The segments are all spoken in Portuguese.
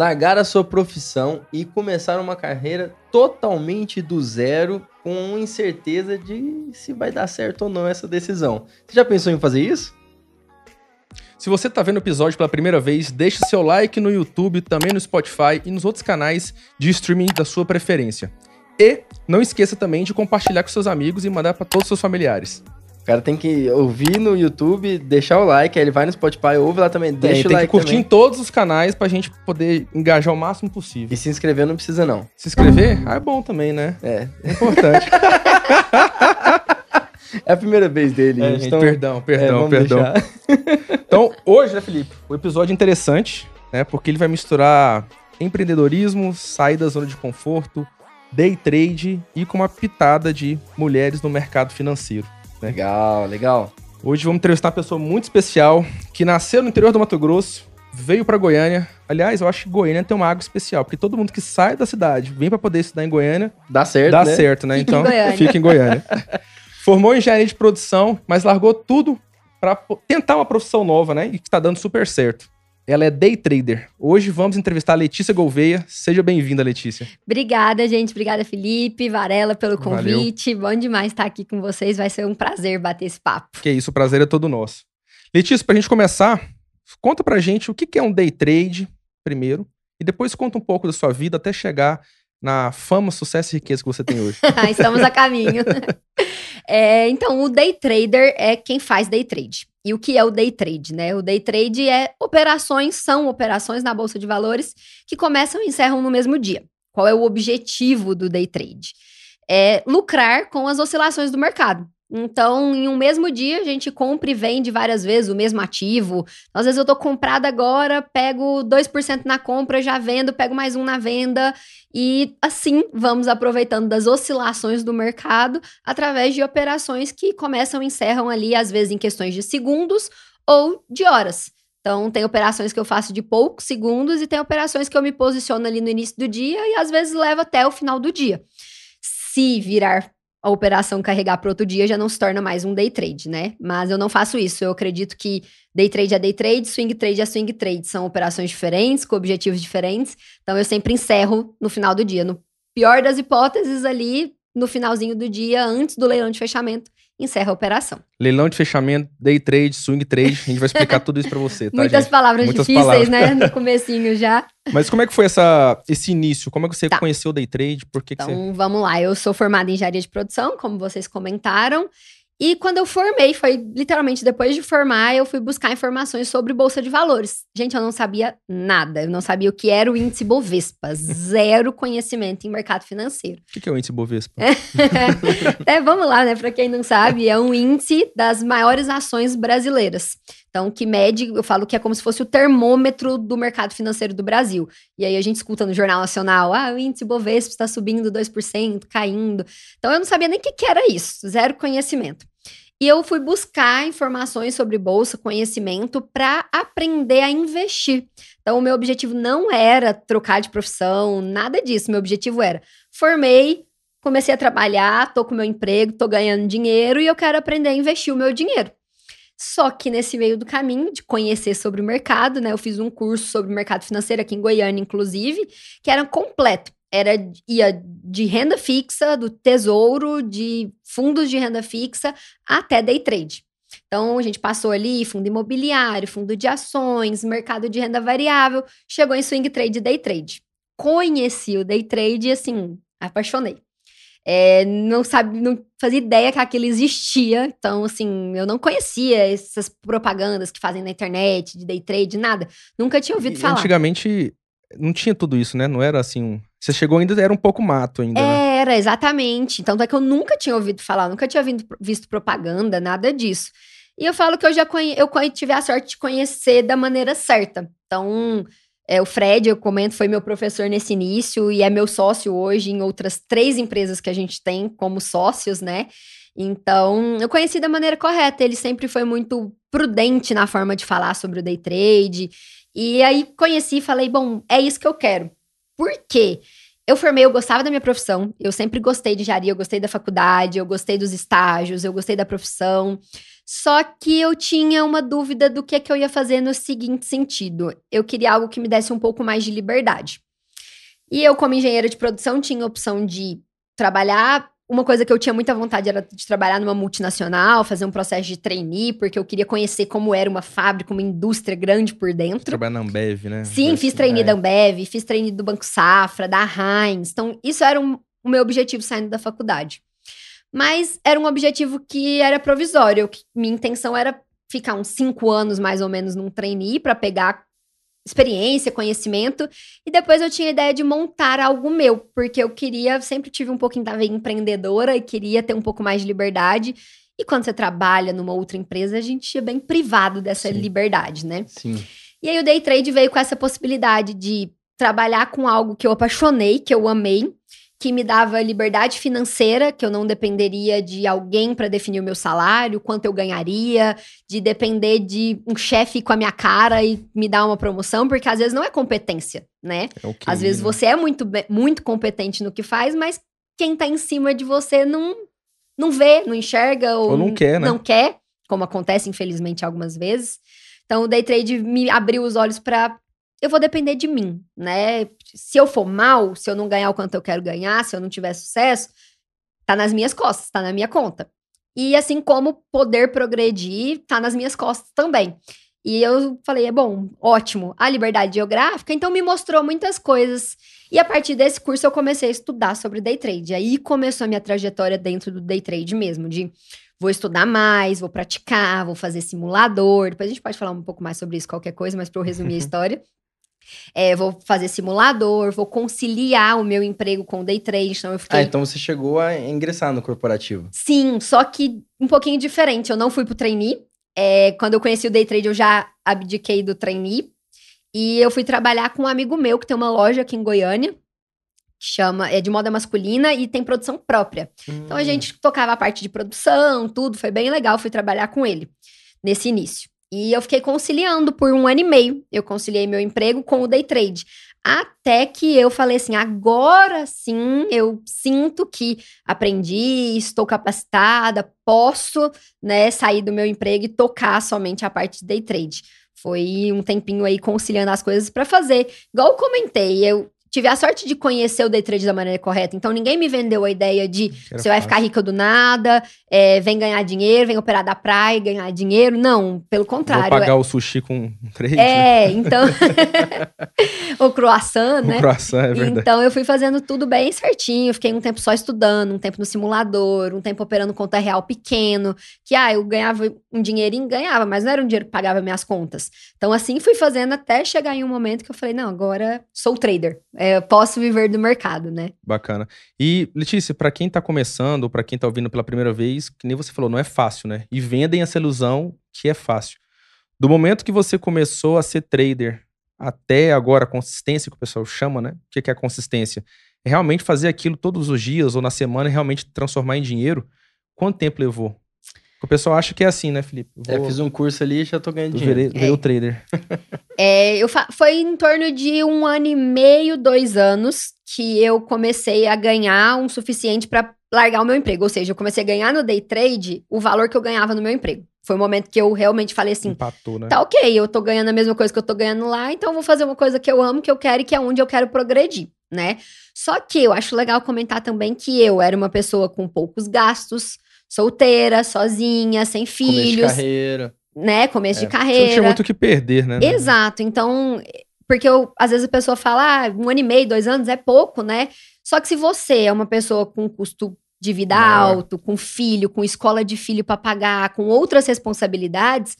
largar a sua profissão e começar uma carreira totalmente do zero, com incerteza de se vai dar certo ou não essa decisão. Você já pensou em fazer isso? Se você está vendo o episódio pela primeira vez, deixe seu like no YouTube, também no Spotify e nos outros canais de streaming da sua preferência. E não esqueça também de compartilhar com seus amigos e mandar para todos os seus familiares. O cara tem que ouvir no YouTube, deixar o like, aí ele vai no Spotify, ouve lá também, deixa tem, o tem like que curtir também. em todos os canais pra gente poder engajar o máximo possível. E se inscrever não precisa não. Se inscrever, ah, é bom também, né? É, É importante. é a primeira vez dele, É, gente, então- perdão, é, perdão, vamos perdão. Então, hoje, né, Felipe? O episódio é interessante, né? Porque ele vai misturar empreendedorismo, sair da zona de conforto, day trade e com uma pitada de mulheres no mercado financeiro. Legal, legal. Hoje vamos entrevistar uma pessoa muito especial que nasceu no interior do Mato Grosso, veio para Goiânia. Aliás, eu acho que Goiânia tem uma água especial, porque todo mundo que sai da cidade vem para poder estudar em Goiânia, Dá certo, dá né? certo, né? Em então, fica em Goiânia. Formou em engenharia de produção, mas largou tudo para tentar uma profissão nova, né? E que está dando super certo. Ela é day trader. Hoje vamos entrevistar a Letícia Gouveia. Seja bem-vinda, Letícia. Obrigada, gente. Obrigada, Felipe, Varela, pelo Valeu. convite. Bom demais estar aqui com vocês. Vai ser um prazer bater esse papo. Que isso, o prazer é todo nosso. Letícia, pra gente começar, conta pra gente o que que é um day trade, primeiro, e depois conta um pouco da sua vida até chegar na fama, sucesso e riqueza que você tem hoje. Estamos a caminho. É, então, o day trader é quem faz day trade. E o que é o day trade, né? O day trade é operações, são operações na bolsa de valores que começam e encerram no mesmo dia. Qual é o objetivo do day trade? É lucrar com as oscilações do mercado. Então, em um mesmo dia, a gente compra e vende várias vezes o mesmo ativo. Às vezes eu tô comprada agora, pego 2% na compra, já vendo, pego mais um na venda. E assim vamos aproveitando das oscilações do mercado através de operações que começam e encerram ali, às vezes em questões de segundos ou de horas. Então, tem operações que eu faço de poucos segundos e tem operações que eu me posiciono ali no início do dia e às vezes levo até o final do dia. Se virar a operação carregar para outro dia, já não se torna mais um day trade, né? Mas eu não faço isso. Eu acredito que day trade é day trade, swing trade é swing trade. São operações diferentes, com objetivos diferentes. Então, eu sempre encerro no final do dia. No pior das hipóteses, ali no finalzinho do dia, antes do leilão de fechamento, encerra a operação. Leilão de fechamento, day trade, swing trade, a gente vai explicar tudo isso pra você, tá, Muitas gente? palavras Muitas difíceis, palavras. né? No comecinho já. Mas como é que foi essa, esse início? Como é que você Tá. conheceu o day trade? Por que, que você... Então, vamos lá. Eu sou formada em engenharia de produção, como vocês comentaram. E quando eu formei, foi literalmente depois de formar, eu fui buscar informações sobre bolsa de valores. Gente, eu não sabia nada. Eu não sabia o que era o índice Bovespa. Zero conhecimento em mercado financeiro. O que, é o índice Bovespa? é, vamos lá, né? Para quem não sabe, é um índice das maiores ações brasileiras. Então, que mede, eu falo que é como se fosse o termômetro do mercado financeiro do Brasil. E aí a gente escuta no Jornal Nacional, ah, o índice Bovespa está subindo 2%, caindo. Então, eu não sabia nem o que, que era isso, zero conhecimento. E eu fui buscar informações sobre bolsa, conhecimento, para aprender a investir. Então, o meu objetivo não era trocar de profissão, nada disso. Meu objetivo era, formei, comecei a trabalhar, tô com meu emprego, tô ganhando dinheiro e eu quero aprender a investir o meu dinheiro. Só que nesse meio do caminho de conhecer sobre o mercado, né? Eu fiz um curso sobre mercado financeiro aqui em Goiânia, inclusive, que era completo. Era ia de renda fixa, do tesouro, de fundos de renda fixa até day trade. Então, a gente passou ali fundo imobiliário, fundo de ações, mercado de renda variável, chegou em swing trade e day trade. Conheci o day trade e, assim, apaixonei. É, não sabe, não fazia ideia que aquilo existia. Então, assim, eu não conhecia essas propagandas que fazem na internet, de day trade, nada. Nunca tinha ouvido E falar. Antigamente não tinha tudo isso, né? Não era assim. um- Você chegou ainda, era um pouco mato ainda, né? Era, exatamente. Tanto é que eu nunca tinha ouvido falar, nunca tinha vindo- visto propaganda, nada disso. E eu falo que eu já eu tive a sorte de conhecer da maneira certa. Então, é, o Fred, eu comento, foi meu professor nesse início e é meu sócio hoje em outras três empresas que a gente tem como sócios, né? Então, eu conheci da maneira correta. Ele sempre foi muito prudente na forma de falar sobre o day trade. E aí conheci e falei, bom, é isso que eu quero. Por quê? Eu formei, eu gostava da minha profissão, eu sempre gostei de engenharia, eu gostei da faculdade, eu gostei dos estágios, eu gostei da profissão. Só que eu tinha uma dúvida do que, é que eu ia fazer no seguinte sentido. Eu queria algo que me desse um pouco mais de liberdade. E eu, como engenheira de produção, tinha a opção de trabalhar. Uma coisa que eu tinha muita vontade era de trabalhar numa multinacional, fazer um processo de trainee, porque eu queria conhecer como era uma fábrica, uma indústria grande por dentro. Trabalhar na Ambev, né? Sim, fiz trainee da Ambev, fiz trainee do Banco Safra, da Heinz. Então, isso era um, o meu objetivo saindo da faculdade. Mas era um objetivo que era provisório. Que minha intenção era ficar uns cinco anos, mais ou menos, num trainee para pegar experiência, conhecimento. E depois eu tinha a ideia de montar algo meu, porque eu queria, sempre tive um pouquinho da veia empreendedora e queria ter um pouco mais de liberdade. E quando você trabalha numa outra empresa, a gente é bem privado dessa Sim. liberdade, né? Sim. E aí o day trade veio com essa possibilidade de trabalhar com algo que eu apaixonei, que eu amei, que me dava liberdade financeira, que eu não dependeria de alguém para definir o meu salário, quanto eu ganharia, de depender de um chefe com a minha cara e me dar uma promoção, porque às vezes não é competência, né? É okay, às vezes né? você é muito, muito competente no que faz, mas quem tá em cima de você não, não vê, não enxerga ou, ou não quer, né? Não quer, como acontece infelizmente algumas vezes. Então o day trade me abriu os olhos para eu vou depender de mim, né? Se eu for mal, se eu não ganhar o quanto eu quero ganhar, se eu não tiver sucesso, tá nas minhas costas, tá na minha conta. E assim como poder progredir, tá nas minhas costas também. E eu falei, é bom, ótimo, a liberdade geográfica, então me mostrou muitas coisas. E a partir desse curso eu comecei a estudar sobre day trade. Aí começou a minha trajetória dentro do day trade mesmo, de vou estudar mais, vou praticar, vou fazer simulador. Depois a gente pode falar um pouco mais sobre isso, qualquer coisa, mas para eu resumir a história. É, vou fazer simulador, vou conciliar o meu emprego com o day trade. Então eu fiquei... Ah, então você chegou a ingressar no corporativo. Sim, só que um pouquinho diferente. Eu não fui pro trainee. É, quando eu conheci o day trade, eu já abdiquei do trainee. E eu fui trabalhar com um amigo meu que tem uma loja aqui em Goiânia. Que chama, é de moda masculina e tem produção própria. Hum. Então a gente tocava a parte de produção, tudo, foi bem legal. Fui trabalhar com ele nesse início. E eu fiquei conciliando por um ano e meio. Eu conciliei meu emprego com o day trade. Até que eu falei assim: agora sim eu sinto que aprendi, estou capacitada, posso né, sair do meu emprego e tocar somente a parte de day trade. Foi um tempinho aí conciliando as coisas para fazer. Igual eu comentei, eu tive a sorte de conhecer o day trade da maneira correta. Então ninguém me vendeu a ideia de você vai ficar rica do nada, é, vem ganhar dinheiro, vem operar da praia e ganhar dinheiro. Não, pelo contrário. Vou pagar é... o sushi com trade. É, então. o croissant, né? O croissant, é verdade. Então eu fui fazendo tudo bem certinho. Fiquei um tempo só estudando, um tempo no simulador, um tempo operando conta real pequeno. Que, ah, eu ganhava um dinheirinho, ganhava, mas não era um dinheiro que pagava minhas contas. Então assim fui fazendo até chegar em um momento que eu falei: não, agora sou trader é, posso viver do mercado, né? Bacana. E, Letícia, para quem tá começando, para quem tá ouvindo pela primeira vez, que nem você falou, não é fácil, né? E vendem essa ilusão que é fácil. Do momento que você começou a ser trader até agora, a consistência que o pessoal chama, né? O que é a consistência? É realmente fazer aquilo todos os dias ou na semana e realmente transformar em dinheiro. Quanto tempo levou? O pessoal acha que é assim, né, Felipe? É, Vou... É, fiz um curso ali e já tô ganhando dinheiro. Virei, virei é. o trader. É, eu fa... Foi em torno de um ano e meio, dois anos, que eu comecei a ganhar um suficiente para largar o meu emprego. Ou seja, eu comecei a ganhar no day trade o valor que eu ganhava no meu emprego. Foi o momento que eu realmente falei assim: Empatou, né? tá ok, eu tô ganhando a mesma coisa que eu tô ganhando lá, então eu vou fazer uma coisa que eu amo, que eu quero e que é onde eu quero progredir, né? Só que eu acho legal comentar também que eu era uma pessoa com poucos gastos solteira, sozinha, sem filhos. Começo de carreira. Né? Começo é, de carreira. Você não tinha muito o que perder, né? Exato. Então, porque eu, às vezes a pessoa fala, ah, um ano e meio, dois anos é pouco, né? Só que se você é uma pessoa com custo de vida alto, com filho, com escola de filho para pagar, com outras responsabilidades,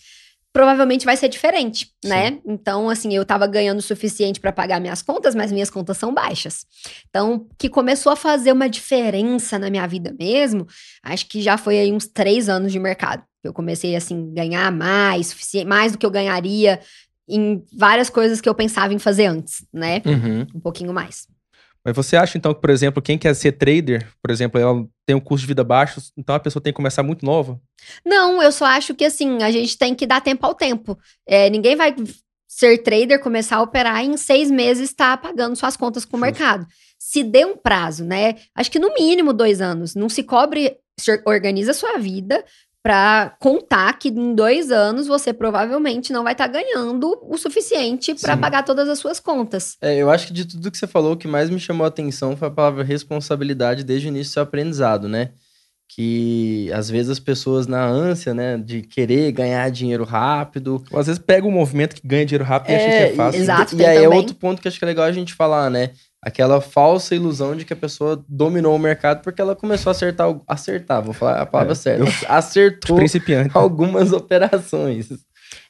provavelmente vai ser diferente, Sim. né? Então, assim, eu tava ganhando o suficiente para pagar minhas contas, mas minhas contas são baixas. Então, que começou a fazer uma diferença na minha vida mesmo, acho que já foi aí uns três anos de mercado. Eu comecei, assim, ganhar mais, mais do que eu ganharia em várias coisas que eu pensava em fazer antes, né? Uhum. Um pouquinho mais. Mas você acha, então, que, por exemplo, quem quer ser trader, por exemplo, ela tem um custo de vida baixo, então a pessoa tem que começar muito nova? Não, eu só acho que, assim, a gente tem que dar tempo ao tempo. É, ninguém vai ser trader, começar a operar e em seis meses estar tá pagando suas contas com o mercado. Se dê um prazo, né? Acho que no mínimo dois anos. Não se cobre, se organiza a sua vida, para contar que em dois anos você provavelmente não vai estar ganhando o suficiente para pagar todas as suas contas. É, eu acho que de tudo que você falou, o que mais me chamou a atenção foi a palavra responsabilidade desde o início do seu aprendizado, né? Que às vezes as pessoas, na ânsia, né, de querer ganhar dinheiro rápido. Ou às vezes pega um movimento que ganha dinheiro rápido e acha que é fácil. E, Exato, e tem aí é também. outro ponto que acho que é legal a gente falar, né? Aquela falsa ilusão de que a pessoa dominou o mercado porque ela começou a acertar, o- acertar, vou falar a palavra É, certa, Os acertou algumas operações.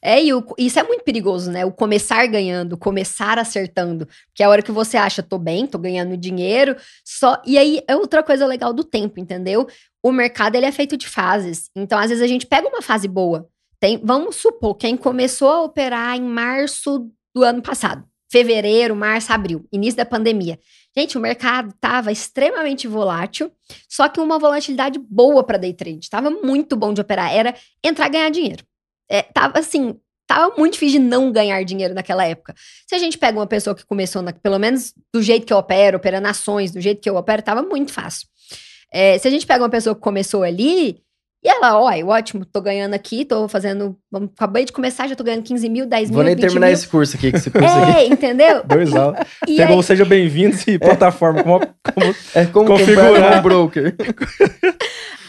É, e o- isso é muito perigoso, né? O começar ganhando, começar acertando. Porque é a hora que você acha, tô bem, tô ganhando dinheiro, só. E aí é outra coisa legal do tempo, entendeu? O mercado ele é feito de fases. Então, às vezes, a gente pega uma fase boa. Tem, vamos supor, quem começou a operar em março do ano passado. Fevereiro, março, abril, início da pandemia. Gente, o mercado estava extremamente volátil, só que uma volatilidade boa para day trade. Tava muito bom de operar. Era entrar e ganhar dinheiro. É, tava assim, tava muito difícil de não ganhar dinheiro naquela época. Se a gente pega uma pessoa que começou, na- pelo menos do jeito que eu opero, operando ações, do jeito que eu opero, tava muito fácil. É, se a gente pega uma pessoa que começou ali, e ela, ó, ótimo, tô ganhando aqui, tô fazendo. Vamos, acabei de começar, já tô ganhando 15 mil, 10 Vou mil. nem 20 terminar mil. esse curso aqui, que esse curso aqui É, entendeu? Dois aulas. Pegou aí, o Seja Bem-vindos e plataforma. Como, como- é como Configurar. um broker.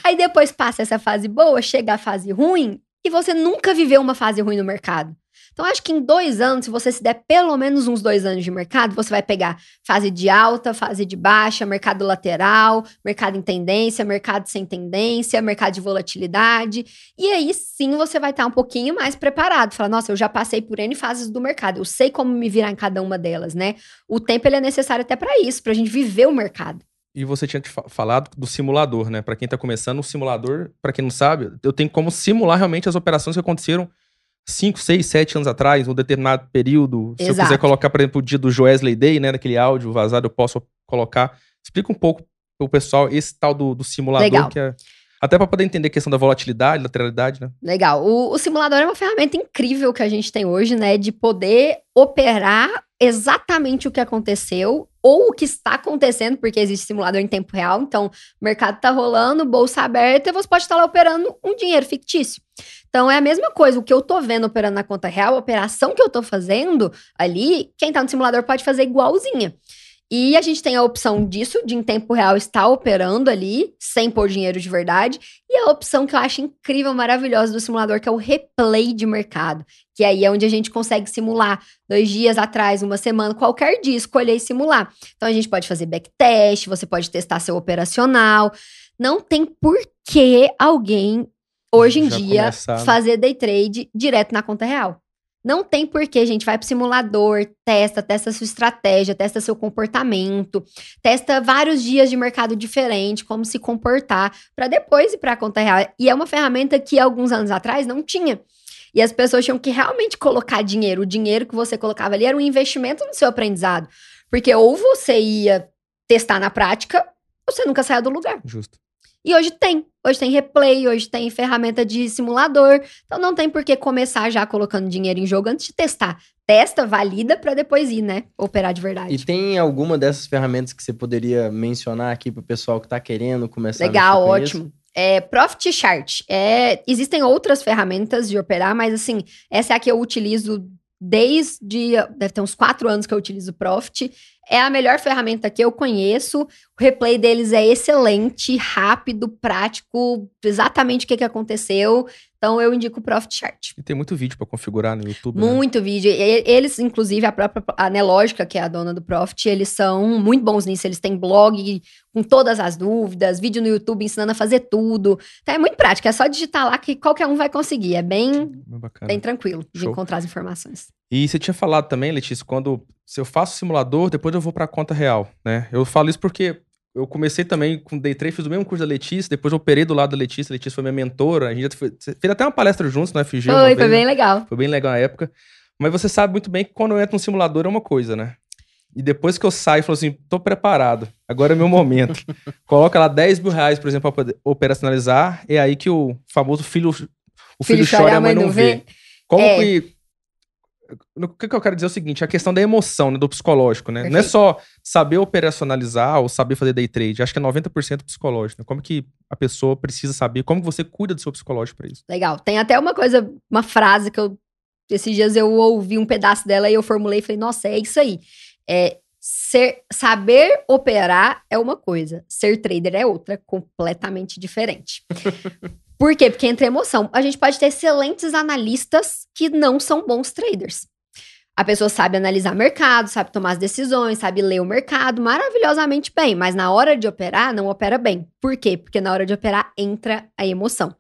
aí depois passa essa fase boa, chega a fase ruim, e você nunca viveu uma fase ruim no mercado. Então, acho que em dois anos, se você se der pelo menos uns dois anos de mercado, você vai pegar fase de alta, fase de baixa, mercado lateral, mercado em tendência, mercado sem tendência, mercado de volatilidade. E aí sim você vai estar um pouquinho mais preparado. Falar, nossa, eu já passei por N fases do mercado, eu sei como me virar em cada uma delas, né? O tempo ele é necessário até para isso, para a gente viver o mercado. E você tinha falado do simulador, né? Pra quem tá começando, o simulador, pra quem não sabe, eu tenho como simular realmente as operações que aconteceram 5, 6, 7 anos atrás, um determinado período. Se eu quiser colocar, por exemplo, o dia do Joesley Day, né? Daquele áudio vazado, eu posso colocar. Explica um pouco pro pessoal esse tal do, do simulador, Legal. que é. Até pra poder entender a questão da volatilidade, lateralidade, né? Legal. O, o simulador é uma ferramenta incrível que a gente tem hoje, né? De poder operar exatamente o que aconteceu ou o que está acontecendo, porque existe simulador em tempo real. Então, o mercado está rolando, bolsa aberta, e você pode estar lá operando um dinheiro fictício. Então, é a mesma coisa. O que eu tô vendo operando na conta real, a operação que eu tô fazendo ali, quem tá no simulador pode fazer igualzinha. E a gente tem a opção disso, de em tempo real estar operando ali, sem pôr dinheiro de verdade. E a opção que eu acho incrível, maravilhosa do simulador, que é o replay de mercado. Que aí é onde a gente consegue simular dois dias atrás, uma semana, qualquer dia, escolher e simular. Então a gente pode fazer backtest, você pode testar seu operacional. Não tem por que alguém, hoje em Já dia, começar, né? fazer day trade direto na conta real. Não tem porquê, gente vai pro simulador, testa, testa sua estratégia, testa seu comportamento, testa vários dias de mercado diferente, como se comportar, para depois ir para conta real. E é uma ferramenta que alguns anos atrás não tinha. E as pessoas tinham que realmente colocar dinheiro. O dinheiro que você colocava ali era um investimento no seu aprendizado. Porque ou você ia testar na prática, ou você nunca saiu do lugar. Justo. E hoje tem. Hoje tem replay, hoje tem ferramenta de simulador. Então não tem por que começar já colocando dinheiro em jogo antes de testar. Testa, valida pra depois ir, né? Operar de verdade. E tem alguma dessas ferramentas que você poderia mencionar aqui pro pessoal que tá querendo começar a Legal, mexer com isso? ótimo. É, Profit Chart. É, existem outras ferramentas de operar, mas assim, essa é a que eu utilizo desde. Deve ter uns quatro anos que eu utilizo Profit. É a melhor ferramenta que eu conheço. O replay deles é excelente, rápido, prático, exatamente o que, que aconteceu. Então eu indico o Profit Chart. E tem muito vídeo pra configurar no YouTube. né? Muito vídeo. E- Eles, inclusive, a própria a Nelógica, que é a dona do Profit, eles são muito bons nisso. Eles têm blog com todas as dúvidas, vídeo no YouTube ensinando a fazer tudo. Então é muito prático, é só digitar lá que qualquer um vai conseguir. É bem, bem tranquilo de Show. encontrar as informações. E você tinha falado também, Letícia, quando se eu faço simulador, depois eu vou pra conta real, né? Eu falo isso porque eu comecei também com Day Trade, fiz o mesmo curso da Letícia, depois eu operei do lado da Letícia, a Letícia foi minha mentora, a gente já foi- fez até uma palestra juntos no FG. uma Foi, foi bem legal. Foi bem legal na época. Mas você sabe muito bem que quando eu entro no simulador é uma coisa, né? E depois que eu saio, falo assim, tô preparado, agora é meu momento. Coloca lá 10 mil reais, por exemplo, pra poder operacionalizar, é aí que o famoso filho, o filho, chora e a mãe não vê. Como É. que... O que, que eu quero dizer é o seguinte: a questão da emoção, né, do psicológico, né? Não é Perfeito. só saber operacionalizar ou saber fazer day trade. Acho que é 90% psicológico. Né? Como que a pessoa precisa saber, como que você cuida do seu psicológico para isso? Legal. Tem até uma coisa, uma frase que eu. Esses dias eu ouvi um pedaço dela e eu formulei e falei, nossa, é isso aí. É, ser, saber operar é uma coisa, ser trader é outra, completamente diferente. Por quê? Porque entra emoção. A gente pode ter excelentes analistas que não são bons traders. A pessoa sabe analisar mercado, sabe tomar as decisões, sabe ler o mercado maravilhosamente bem, mas na hora de operar, não opera bem. Por quê? Porque na hora de operar entra a emoção.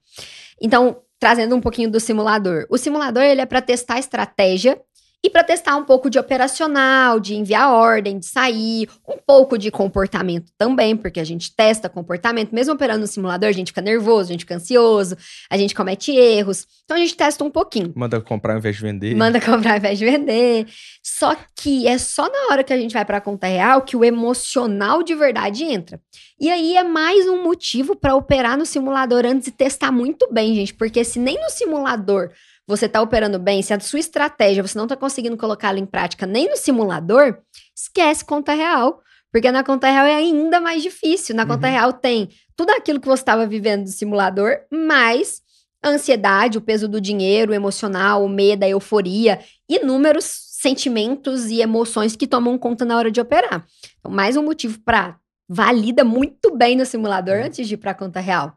Então, trazendo um pouquinho do simulador. O simulador ele é para testar estratégia e para testar um pouco de operacional, de enviar ordem, de sair, um pouco de comportamento também, porque a gente testa comportamento, mesmo operando no simulador, a gente fica nervoso, a gente fica ansioso, a gente comete erros. Então a gente testa um pouquinho. Manda comprar ao invés de vender. Manda comprar ao invés de vender. Só que é só na hora que a gente vai para a conta real que o emocional de verdade entra. E aí é mais um motivo para operar no simulador antes e testar muito bem, gente, porque se nem no simulador você tá operando bem, se a sua estratégia você não tá conseguindo colocá-la em prática nem no simulador, esquece conta real. Porque na conta real é ainda mais difícil. Na conta Uhum. real tem tudo aquilo que você estava vivendo do simulador, mais a ansiedade, o peso do dinheiro, o emocional, o medo, a euforia, inúmeros sentimentos e emoções que tomam conta na hora de operar. Então, mais um motivo para valida muito bem no simulador Uhum. antes de ir para a conta real.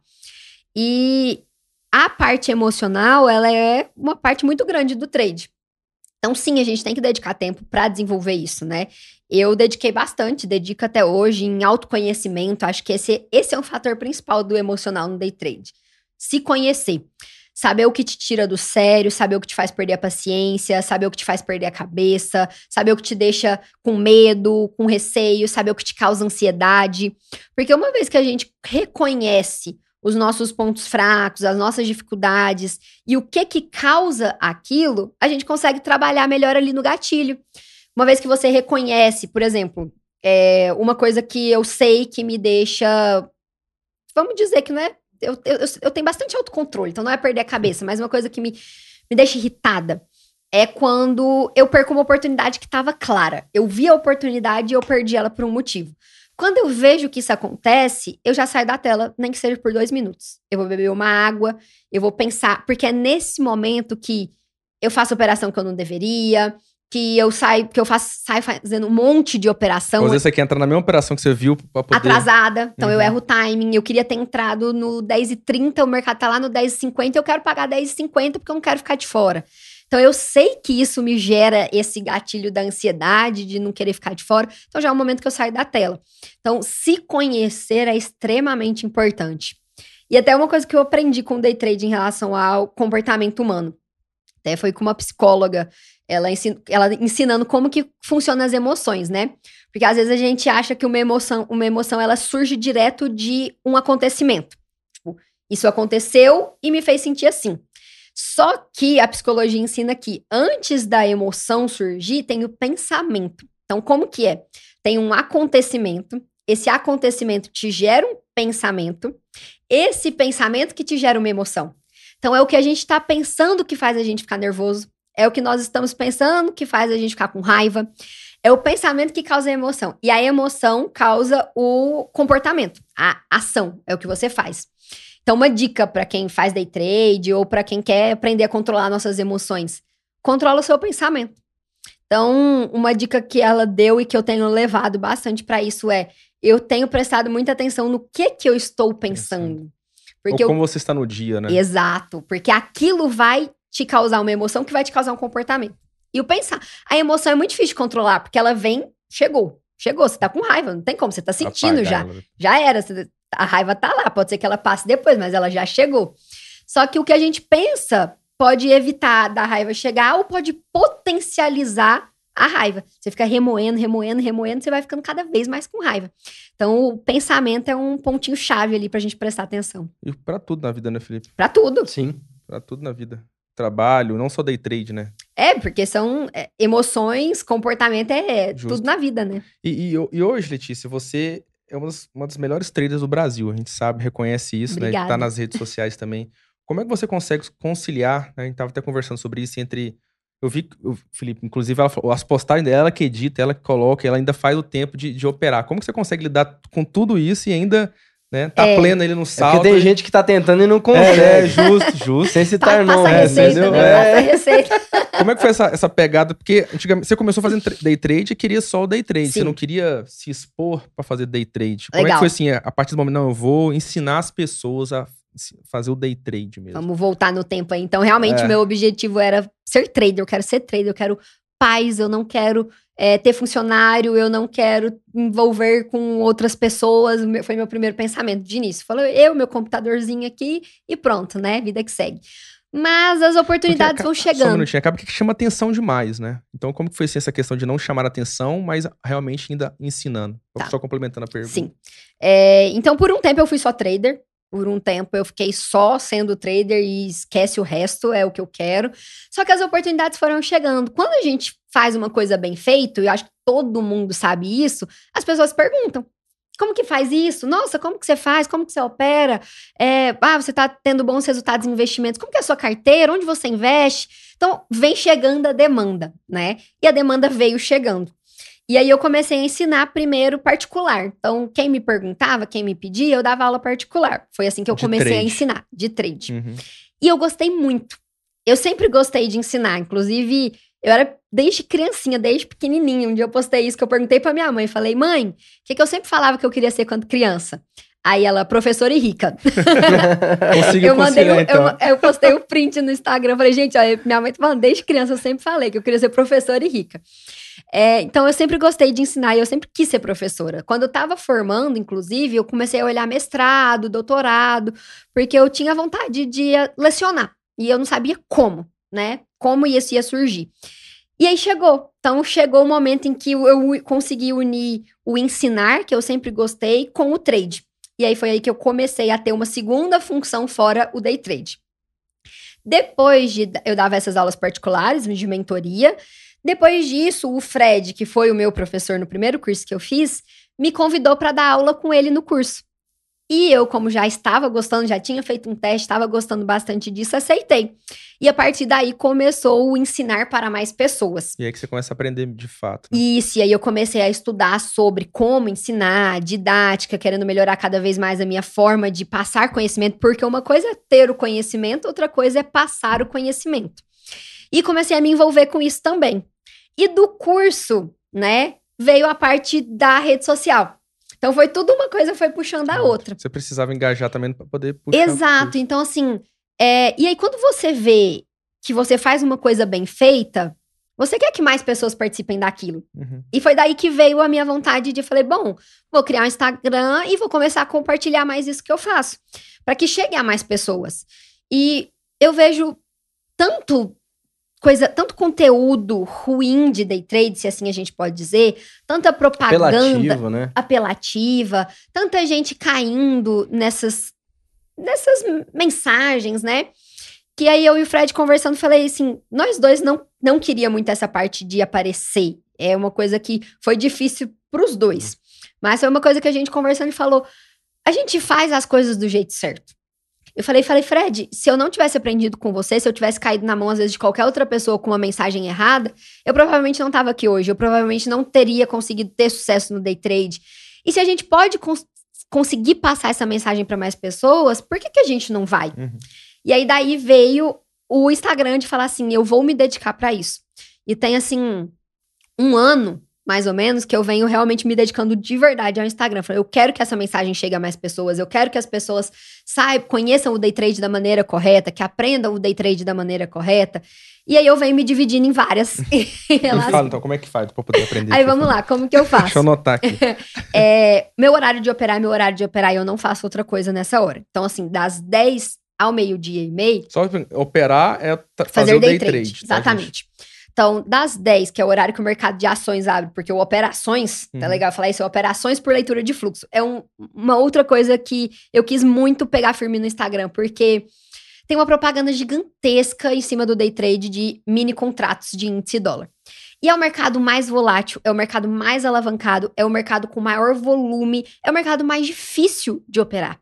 E a parte emocional, ela é uma parte muito grande do trade. Então, sim, a gente tem que dedicar tempo para desenvolver isso, né? Eu dediquei bastante, dedico até hoje em autoconhecimento. Acho que esse, esse é um fator principal do emocional no day trade. Se conhecer. Saber o que te tira do sério, saber o que te faz perder a paciência, saber o que te faz perder a cabeça, saber o que te deixa com medo, com receio, saber o que te causa ansiedade. Porque uma vez que a gente reconhece os nossos pontos fracos, as nossas dificuldades e o que que causa aquilo, a gente consegue trabalhar melhor ali no gatilho. Uma vez que você reconhece, por exemplo, é, uma coisa que eu sei que me deixa. Vamos dizer que não é. Eu, eu, eu- tenho bastante autocontrole, então não é perder a cabeça, mas uma coisa que me, me deixa irritada é quando eu perco uma oportunidade que estava clara. Eu vi a oportunidade e eu perdi ela por um motivo. Quando eu vejo que isso acontece, eu já saio da tela, nem que seja por dois minutos. Eu vou beber uma água, eu vou pensar, porque é nesse momento que eu faço operação que eu não deveria, que eu saio, que eu faço, saio fazendo um monte de operação Às vezes você quer entrar na mesma operação que você viu pra poder... atrasada. Então eu Uhum. erro o timing. Eu queria ter entrado no 10h30, o mercado tá lá no 10h50, eu quero pagar 10h50 porque eu não quero ficar de fora. Então eu sei que isso me gera esse gatilho da ansiedade, de não querer ficar de fora. Então já é o momento que eu saio da tela. Então, se conhecer é extremamente importante. E até uma coisa que eu aprendi com o day trade em relação ao comportamento humano. Até foi com uma psicóloga, ela, ensin- ela ensinando como que funcionam as emoções, né? Porque às vezes a gente acha que uma emoção, uma emoção ela surge direto de um acontecimento. Tipo, isso aconteceu e me fez sentir assim. Só que a psicologia ensina que antes da emoção surgir, tem o pensamento. Então, como que é? Tem um acontecimento, esse acontecimento te gera um pensamento, esse pensamento que te gera uma emoção. Então, é o que a gente está pensando que faz a gente ficar nervoso, é o que nós estamos pensando que faz a gente ficar com raiva, é o pensamento que causa a emoção. E a emoção causa o comportamento, a ação, é o que você faz. Então, uma dica para quem faz day trade ou para quem quer aprender a controlar nossas emoções: controla o seu pensamento. Então, uma dica que ela deu e que eu tenho levado bastante para isso é: eu tenho prestado muita atenção no que que eu estou pensando. Porque Ou eu como você está no dia, né? Exato, porque aquilo vai te causar uma emoção que vai te causar um comportamento. E o pensar, a emoção é muito difícil de controlar, porque ela vem, chegou, chegou, você tá com raiva, não tem como, você tá sentindo Apagar já. ela. Já era, você- a raiva tá lá, pode ser que ela passe depois, mas ela já chegou. Só que o que a gente pensa pode evitar da raiva chegar ou pode potencializar a raiva. Você fica remoendo, remoendo, remoendo, você vai ficando cada vez mais com raiva. Então, o pensamento é um pontinho chave ali pra gente prestar atenção. E pra tudo na vida, né, Felipe? Pra tudo. Sim. Pra tudo na vida. Trabalho, não só day trade, né? É, porque são é, emoções, comportamento é, é Justo. tudo na vida, né? E, e- e hoje, Letícia, você é uma das, uma das melhores traders do Brasil. A gente sabe, reconhece isso, né? Obrigada. Tá nas redes sociais também. Como é que você consegue conciliar, né? A gente tava até conversando sobre isso, entre Eu vi, o Felipe, inclusive, ela, as postagens dela, ela que edita, ela que coloca, ela ainda faz o tempo de, de operar. Como que você consegue lidar com tudo isso e ainda né, tá É. plena ele no É salto? porque tem gente que tá tentando e não consegue. É, é, justo, justo. Sem citar não, a né? receita, Entendeu? né? É. Receita. Como é que foi essa, essa pegada? Porque antigamente você começou fazendo day trade e queria só o day trade. Você Sim. não queria se expor pra fazer day trade. Como é que Legal. foi assim, a partir do momento, não, eu vou ensinar as pessoas a fazer o day trade mesmo. Vamos voltar no tempo aí. Então, realmente, É. meu objetivo era ser trader. Eu quero ser trader, eu quero paz, eu não quero é, ter funcionário, eu não quero envolver com outras pessoas. Foi meu primeiro pensamento de início. Falou, eu, meu computadorzinho aqui e pronto, né? Vida que segue. Mas as oportunidades aca- vão Só um chegando. minutinho, acaba que chama atenção demais, né? Então, como que foi assim, essa questão de não chamar atenção, mas realmente ainda ensinando? Tá. Só complementando a pergunta. Sim. É, então, por um tempo eu fui só trader. Por um tempo eu fiquei só sendo trader e esquece o resto, é o que eu quero. Só que as oportunidades foram chegando. Quando a gente faz uma coisa bem feita, e eu acho que todo mundo sabe isso, as pessoas perguntam. Como que faz isso? Nossa, como que você faz? Como que você opera? É, ah, você tá tendo bons resultados em investimentos. Como que é a sua carteira? Onde você investe? Então, vem chegando a demanda, né? E a demanda veio chegando. E aí eu comecei a ensinar primeiro particular. Então, quem me perguntava, quem me pedia, eu dava aula particular. Foi assim que eu De comecei a trade. ensinar, de trade. Uhum. E eu gostei muito. Eu sempre gostei de ensinar. Inclusive, eu era desde criancinha, desde pequenininha. Um dia eu postei isso que eu perguntei pra minha mãe. Falei, mãe, o que, que eu sempre falava que eu queria ser quando criança? Aí ela, professora e rica. Eu mandei, então. eu, eu postei o print no Instagram. Falei, gente, olha, minha mãe tá falando, desde criança eu sempre falei que eu queria ser professora e rica. É, então eu sempre gostei de ensinar e eu sempre quis ser professora. Quando eu tava formando, inclusive, eu comecei a olhar mestrado, doutorado, porque eu tinha vontade de lecionar. E eu não sabia como, né? Como isso ia surgir. E aí chegou. Então chegou o momento em que eu eu consegui unir o ensinar, que eu sempre gostei, com o trade. E aí foi aí que eu comecei a ter uma segunda função fora o day trade. Depois de eu dava essas aulas particulares de mentoria, depois disso, o Fred, que foi o meu professor no primeiro curso que eu fiz, me convidou para dar aula com ele no curso. E eu, como já estava gostando, já tinha feito um teste, estava gostando bastante disso, aceitei. E a partir daí começou o ensinar para mais pessoas. E aí que você começa a aprender de fato. né? Isso, e aí eu comecei a estudar sobre como ensinar, didática, querendo melhorar cada vez mais a minha forma de passar conhecimento, porque uma coisa é ter o conhecimento, outra coisa é passar o conhecimento. E comecei a me envolver com isso também. E do curso, né, veio a parte da rede social. Então foi tudo uma coisa foi puxando a outra. Você precisava engajar também para poder puxar. Exato. Então, assim, é, e aí quando você vê que você faz uma coisa bem feita, você quer que mais pessoas participem daquilo. Uhum. E foi daí que veio a minha vontade de falei, bom, vou criar um Instagram e vou começar a compartilhar mais isso que eu faço, para que chegue a mais pessoas. E eu vejo tanto coisa, tanto conteúdo ruim de day trade, se assim a gente pode dizer, tanta propaganda Apelativo, né? apelativa, tanta gente caindo nessas nessas mensagens, né? Que aí eu e o Fred conversando, falei assim, nós dois não não queria muito essa parte de aparecer. É uma coisa que foi difícil pros dois. Mas foi uma coisa que a gente conversando e falou, a gente faz as coisas do jeito certo. Eu falei, falei, Fred, se eu não tivesse aprendido com você, se eu tivesse caído na mão, às vezes, de qualquer outra pessoa com uma mensagem errada, eu provavelmente não tava aqui hoje. Eu provavelmente não teria conseguido ter sucesso no day trade. E se a gente pode cons- conseguir passar essa mensagem para mais pessoas, por que, que a gente não vai? Uhum. E aí daí veio o Instagram de falar assim, eu vou me dedicar para isso. E tem assim um ano mais ou menos que eu venho realmente me dedicando de verdade ao Instagram. Eu quero que essa mensagem chegue a mais pessoas, eu quero que as pessoas saibam, conheçam o day trade da maneira correta, que aprendam o day trade da maneira correta. E aí eu venho me dividindo em várias relações. fala então, como é que faz para poder aprender? Aí vamos lá, como que eu faço? Deixa eu anotar aqui. É, meu horário de operar é meu horário de operar e eu não faço outra coisa nessa hora. Então, assim, das 10 ao meio-dia e meio, Só operar é fazer, fazer o day, day trade. trade. tá, exatamente. Então, das 10, que é o horário que o mercado de ações abre, porque o operações, tá Uhum. legal falar isso, é operações por leitura de fluxo. É um- uma outra coisa que eu quis muito pegar firme no Instagram, porque tem uma propaganda gigantesca em cima do day trade de mini contratos de índice dólar. E é o mercado mais volátil, é o mercado mais alavancado, é o mercado com maior volume, é o mercado mais difícil de operar.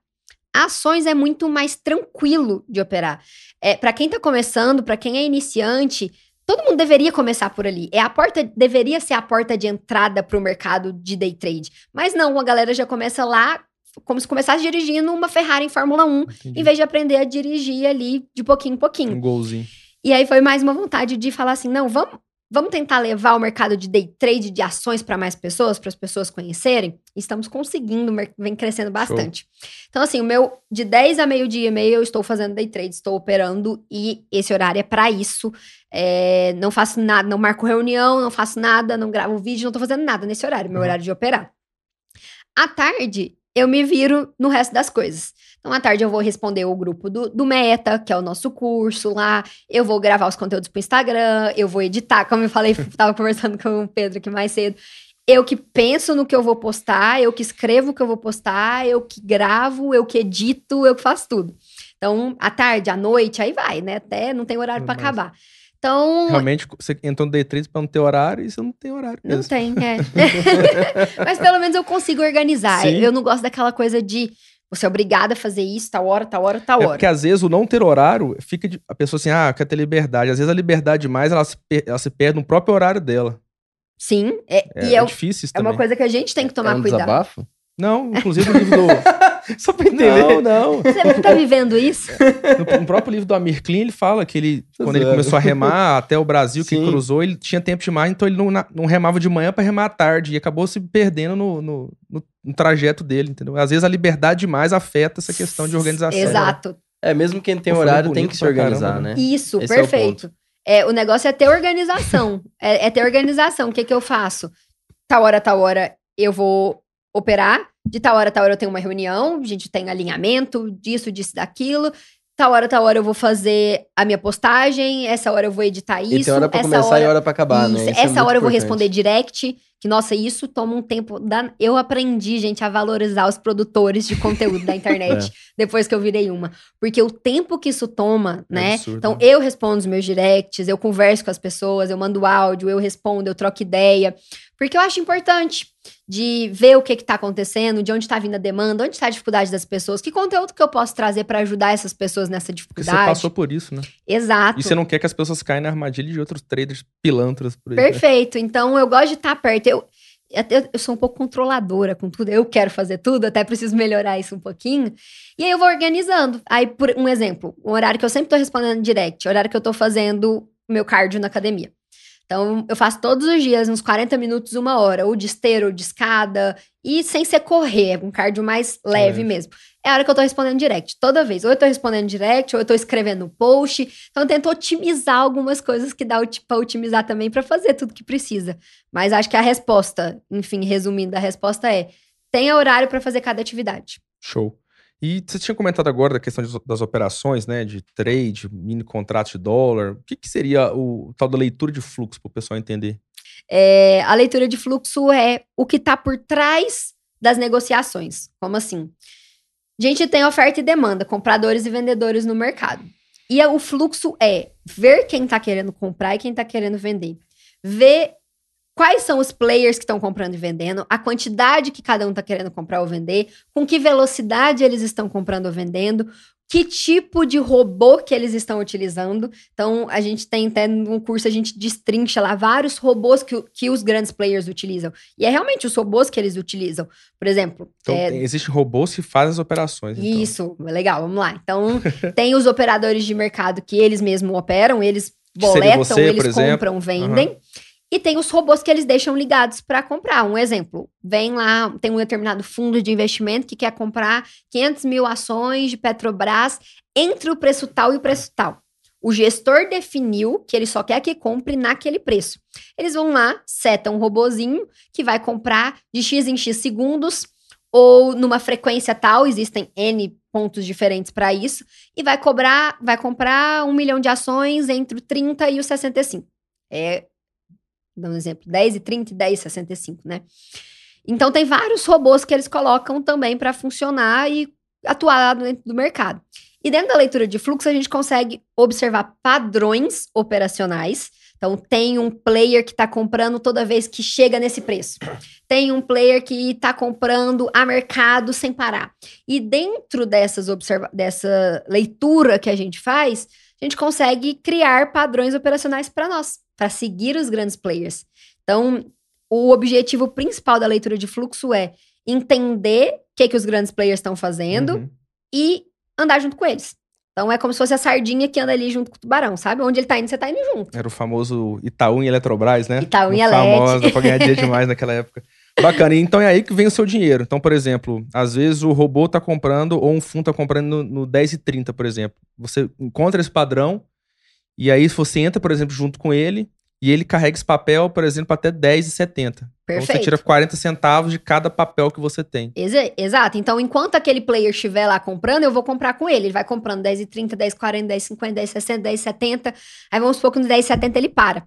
Ações é muito mais tranquilo de operar. É, para quem tá começando, para quem é iniciante, todo mundo deveria começar por ali. É a porta, deveria ser a porta de entrada para o mercado de day trade. Mas não, a galera já começa lá como se começasse dirigindo uma Ferrari em Fórmula 1, Entendi. em vez de aprender a dirigir ali de pouquinho em pouquinho. Um golzinho. E aí foi mais uma vontade de falar assim: não, vamos, vamos tentar levar o mercado de day trade de ações para mais pessoas, para as pessoas conhecerem. Estamos conseguindo, vem crescendo bastante. Então, assim, o meu de 10 a meio-dia e meio eu estou fazendo day trade, estou operando e esse horário é para isso. É, não faço nada, não marco reunião, não faço nada, não gravo vídeo, não tô fazendo nada nesse horário, meu Uhum. horário de operar. À tarde, eu me viro no resto das coisas. Então, à tarde, eu vou responder o grupo do, do Meta, que é o nosso curso lá. Eu vou gravar os conteúdos pro Instagram, eu vou editar, como eu falei, tava conversando com o Pedro aqui mais cedo. Eu que penso no que eu vou postar, eu que escrevo o que eu vou postar, eu que gravo, eu que edito, eu que faço tudo. Então, à tarde, à noite, aí vai, né? Até não tem horário pra Mas- acabar. Então, Realmente, você entrou no day trade pra não ter horário e você não tem horário. não mesmo. tem, é. Mas pelo menos eu consigo organizar. Sim. Eu não gosto daquela coisa de você é obrigada a fazer isso, tal hora, tal hora, tal É hora. porque às vezes o não ter horário fica de, a pessoa assim, ah, quer ter liberdade. Às vezes a liberdade demais ela se, per- ela se perde no próprio horário dela. Sim, é, É, e é é, difícil isso é uma também. coisa que a gente tem que tomar é um cuidado. desabafo? Não, inclusive o livro do. Só pra entender. não, não. Você tá vivendo isso? No, no próprio livro do Amir Klein, ele fala que ele, Tô quando ele começou a remar até o Brasil, que Sim. cruzou, ele tinha tempo demais, então ele não, não remava de manhã pra remar à tarde. E acabou se perdendo no, no, no- no trajeto dele, entendeu? Às vezes a liberdade demais afeta essa questão de organização. Exato. É, mesmo quem tem horário tem que se pra caramba, organizar, né? né? Isso, Esse é o perfeito. É, o negócio é ter organização. é, é ter organização. O que, que eu faço? Tal hora, tal hora eu vou operar. De tal hora, tal hora eu tenho uma reunião. A gente tem alinhamento disso, disso, daquilo. Tal hora, tal hora eu vou fazer a minha postagem. Essa hora eu vou editar isso. E tem hora pra essa começar hora... e hora pra acabar, Isso, né? Isso é essa muito hora eu vou responder direct. Que, nossa, isso toma um tempo. Da... Eu aprendi, gente, a valorizar os produtores de conteúdo da internet depois que eu virei uma. Porque o tempo que isso toma, É né? absurdo, então, né? eu respondo os meus directs, eu converso com as pessoas, eu mando áudio, eu respondo, eu troco ideia. Porque eu acho importante de ver o que que tá acontecendo, de onde tá vindo a demanda, onde tá a dificuldade das pessoas, que conteúdo que eu posso trazer pra ajudar essas pessoas nessa Porque dificuldade. você passou por isso, né? Exato. E você não quer que as pessoas caiam na armadilha de outros traders pilantras por aí. né? Perfeito. Então, eu gosto de estar perto. Eu, até- eu sou um pouco controladora com tudo. Eu quero fazer tudo, até preciso melhorar isso um pouquinho. E aí eu vou organizando. Aí, por um exemplo, um horário que eu sempre tô respondendo direct, horário que eu tô fazendo meu cardio na academia. Então, eu faço todos os dias, uns 40 minutos, uma hora, ou de esteira, ou de escada, e sem ser correr, um cardio mais leve Leve. mesmo. É a hora que eu tô respondendo direct, toda vez. Ou eu tô respondendo direct, ou eu tô escrevendo post. Então, eu tento otimizar algumas coisas que dá pra otimizar também pra fazer tudo que precisa. Mas acho que a resposta, enfim, resumindo, a resposta é: tenha horário pra fazer cada atividade. Show. E você tinha comentado agora da questão de- das operações, né? De trade, mini contratos de dólar. O que, que seria o tal da leitura de fluxo para o pessoal entender? É, a leitura de fluxo é o que está por trás das negociações. Como assim? A gente tem oferta e demanda, compradores e vendedores no mercado. E é- o fluxo é ver quem está querendo comprar e quem está querendo vender. Ver quais são os players que estão comprando e vendendo, a quantidade que cada um está querendo comprar ou vender, com que velocidade eles estão comprando ou vendendo, que tipo de robô que eles estão utilizando. Então, a gente tem até no curso, a gente destrincha lá vários robôs que, que os grandes players utilizam. E é realmente os robôs que eles utilizam. Por exemplo, Então, é, tem- existem robôs que fazem as operações. então. isso, legal, vamos lá. Então, tem os operadores de mercado que eles mesmos operam, eles boletam, você, eles exemplo. compram, vendem. E tem os robôs que eles deixam ligados para comprar. Um exemplo, vem lá, tem um determinado fundo de investimento que quer comprar 500 mil ações de Petrobras entre o preço tal e o preço tal. O gestor definiu que ele só quer que compre naquele preço. Eles vão lá, setam um robozinho que vai comprar de X em X segundos ou numa frequência tal, existem N pontos diferentes para isso, e vai cobrar, vai comprar um milhão de ações entre o 30 e o 65. É, dando um exemplo, 10 e 30 e 10 e 65, né? Então tem vários robôs que eles colocam também para funcionar e atuar dentro do mercado. E dentro da leitura de fluxo, a gente consegue observar padrões operacionais. Então, tem um player que está comprando toda vez que chega nesse preço. Tem um player que está comprando a mercado sem parar. E dentro dessas observa dessa leitura que a gente faz, a gente consegue criar padrões operacionais para nós, para seguir os grandes players. Então, o objetivo principal da leitura de fluxo é entender o que, que os grandes players estão fazendo Uhum. e andar junto com eles. Então é como se fosse a sardinha que anda ali junto com o tubarão, sabe? Onde ele tá indo, você tá indo junto. Era o famoso Itaú e Eletrobras, né? Itaú e Uma Elet. Famosa pra ganhar dinheiro demais naquela época. Bacana. E Então é aí que vem o seu dinheiro. Então, por exemplo, às vezes o robô tá comprando ou um fundo tá comprando no, no 10,30, por exemplo. Você encontra esse padrão e aí você entra, por exemplo, junto com ele e ele carrega esse papel, por exemplo, até 10,70. Então você Perfeito. tira 40 centavos de cada papel que você tem. Exa- Exato. Então, enquanto aquele player estiver lá comprando, eu vou comprar com ele. Ele vai comprando 10,30, 10,40, 10,50, 10,60, 10,70. Aí vamos supor que no 10,70 ele para.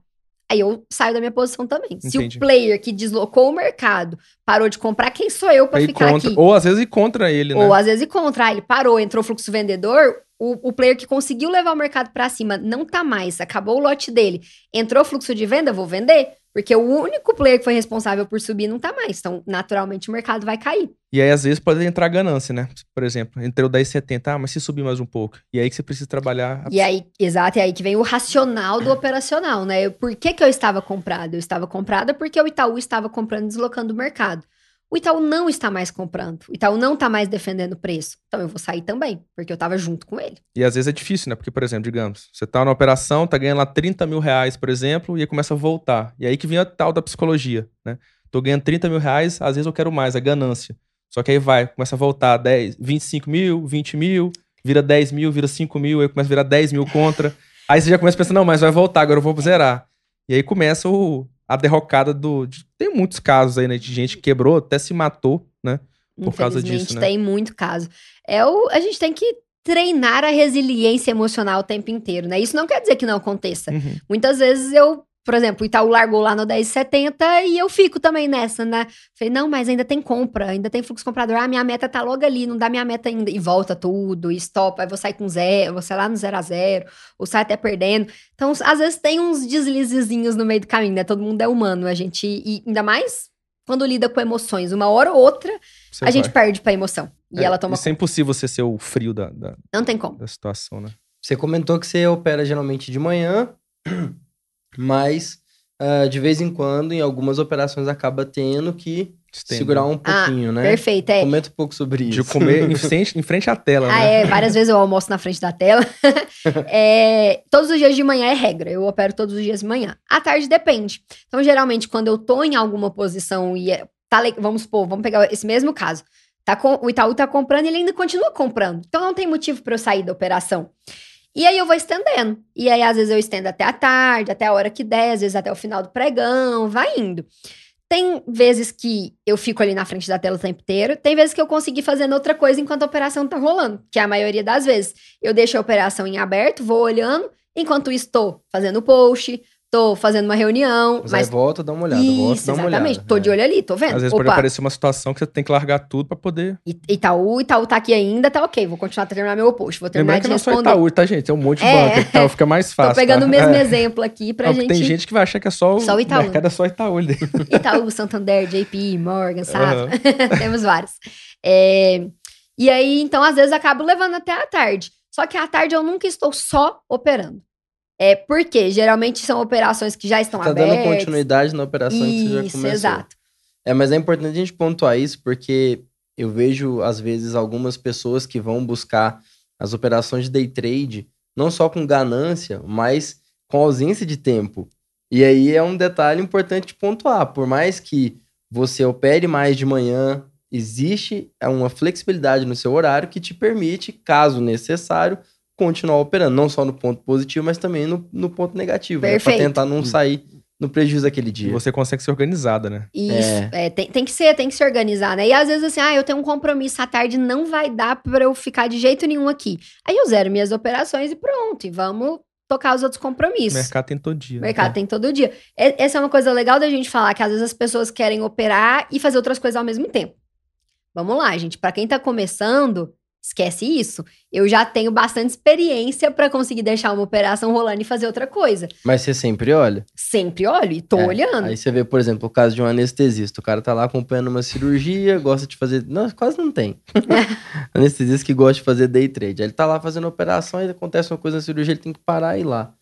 Aí eu saio da minha posição também. Se Entendi. o player que deslocou o mercado parou de comprar, quem sou eu para ficar contra, aqui? ou às vezes contra ele, né? Ou às vezes contra, ah, ele parou, entrou fluxo vendedor, o, o player que conseguiu levar o mercado para cima não tá mais, acabou o lote dele, entrou fluxo de venda, vou vender, porque o único player que foi responsável por subir não tá mais, então naturalmente o mercado vai cair. E aí, às vezes, pode entrar ganância, né? Por exemplo, entre o 10,70, ah, mas se subir mais um pouco. E aí que você precisa trabalhar. E aí, exato, é aí que vem o racional do operacional, né? Por que, que eu estava comprado? Eu estava comprada porque o Itaú estava comprando e deslocando o mercado. O Itaú não está mais comprando. O Itaú não está mais defendendo o preço. Então eu vou sair também, porque eu estava junto com ele. E às vezes é difícil, né? Porque, por exemplo, digamos, você tá na operação, tá ganhando lá 30 mil reais, por exemplo, e aí começa a voltar. E aí que vem a tal da psicologia, né? Tô ganhando 30 mil reais, às vezes eu quero mais, a ganância. Só que aí vai, começa a voltar 10, 25 mil, 20 mil, vira 10 mil, vira 5 mil, aí começa a virar 10 mil contra. Aí você já começa pensando, não, mas vai voltar, agora eu vou zerar. E aí começa o, a derrocada do. de- tem muitos casos aí, né? De gente que quebrou, até se matou, né? Por causa disso, né? tem muito caso. É o, a gente tem que treinar a resiliência emocional o tempo inteiro, né? Isso não quer dizer que não aconteça. Uhum. Muitas vezes eu, por exemplo, o Itaú largou lá no 10,70 e eu fico também nessa, né? Falei, não, mas ainda tem compra, ainda tem fluxo comprador. Ah, minha meta tá logo ali, não dá minha meta ainda. E volta tudo, e stop, aí vou sair com zero, vou sair lá no zero a zero, ou sai até perdendo. Então, às vezes tem uns deslizezinhos no meio do caminho, né? Todo mundo é humano, a gente, e ainda mais quando lida com emoções. Uma hora ou outra, Você a gente vai. perde pra emoção. E É, ela toma Isso é impossível você ser o frio da, da, Não tem como. da situação, né? Você comentou que você opera geralmente de manhã, mas ah, de vez em quando, em algumas operações, acaba tendo que Estende. segurar um pouquinho, né? Perfeito, é. Comenta um pouco sobre De isso. comer em frente, em frente à tela, Ah, né? é, várias vezes eu almoço na frente da tela. É, todos os dias de manhã é regra, eu opero todos os dias de manhã. À tarde depende. Então, geralmente, quando eu tô em alguma posição e é- tá, vamos supor, vamos pegar esse mesmo caso. Tá com, o Itaú tá comprando e ele ainda continua comprando. Então, não tem motivo para eu sair da operação. E aí eu vou estendendo. E aí, às vezes, eu estendo até a tarde, até a hora que der, às vezes até o final do pregão, vai indo. Tem vezes que eu fico ali na frente da tela o tempo inteiro, tem vezes que eu consegui fazendo outra coisa enquanto a operação tá rolando, que é a maioria das vezes. Eu deixo a operação em aberto, vou olhando, enquanto estou fazendo post, tô fazendo uma reunião, Mas, mas aí volta, dá uma olhada, volta, isso, dá uma olhada. exatamente. Tô de É. olho ali, tô vendo. Às vezes pode Opa, aparecer uma situação que você tem que largar tudo pra poder. I- Itaú, Itaú tá aqui ainda, tá ok. Vou continuar a terminar meu post, vou terminar Lembrando que de não é só responder. Itaú, tá, gente? Tem um monte de É. banco. Itaú fica mais fácil. Tô pegando tá? o mesmo É. exemplo aqui pra gente. Tem gente que vai achar que é só o, Só o Itaú. mercado é só Itaú. ali. Itaú, Santander, JP, Morgan, sabe? Aham. Temos vários. É, E aí, então, às vezes, acabo levando até a tarde. Só que à tarde eu nunca estou só operando. É porque geralmente são operações que já estão Tá abertas. dando continuidade na operação que você já Isso, começou. exato. É, mas é importante a gente pontuar isso porque eu vejo, às vezes, algumas pessoas que vão buscar as operações de day trade, não só com ganância, mas com ausência de tempo. E aí é um detalhe importante de pontuar. Por mais que você opere mais de manhã, existe uma flexibilidade no seu horário que te permite, caso necessário, continuar operando. Não só no ponto positivo, mas também no, no ponto negativo. Para Perfeito. tentar não sair no prejuízo daquele E dia. você consegue ser organizada, né? Isso, é, tem, tem que ser, tem que se organizar, né? E às vezes assim, ah, eu tenho um compromisso à tarde, não vai dar pra eu ficar de jeito nenhum aqui. Aí eu zero minhas operações e pronto, e vamos tocar os outros O compromissos. mercado tem todo dia. O né? mercado tem todo dia. E- Essa é uma coisa legal da gente falar, que às vezes as pessoas querem operar e fazer outras coisas ao mesmo tempo. Vamos lá, gente. Pra quem tá começando, Esquece isso. Eu já tenho bastante experiência para conseguir deixar uma operação rolando e fazer outra coisa. Mas você sempre olha? Sempre olho e tô É, olhando. Aí você vê, por exemplo, o caso de um anestesista. O cara tá lá acompanhando uma cirurgia, gosta de fazer. Não, quase não tem. anestesista que gosta de fazer day trade. Aí ele tá lá fazendo operação, aí acontece uma coisa na cirurgia, ele tem que parar e ir lá.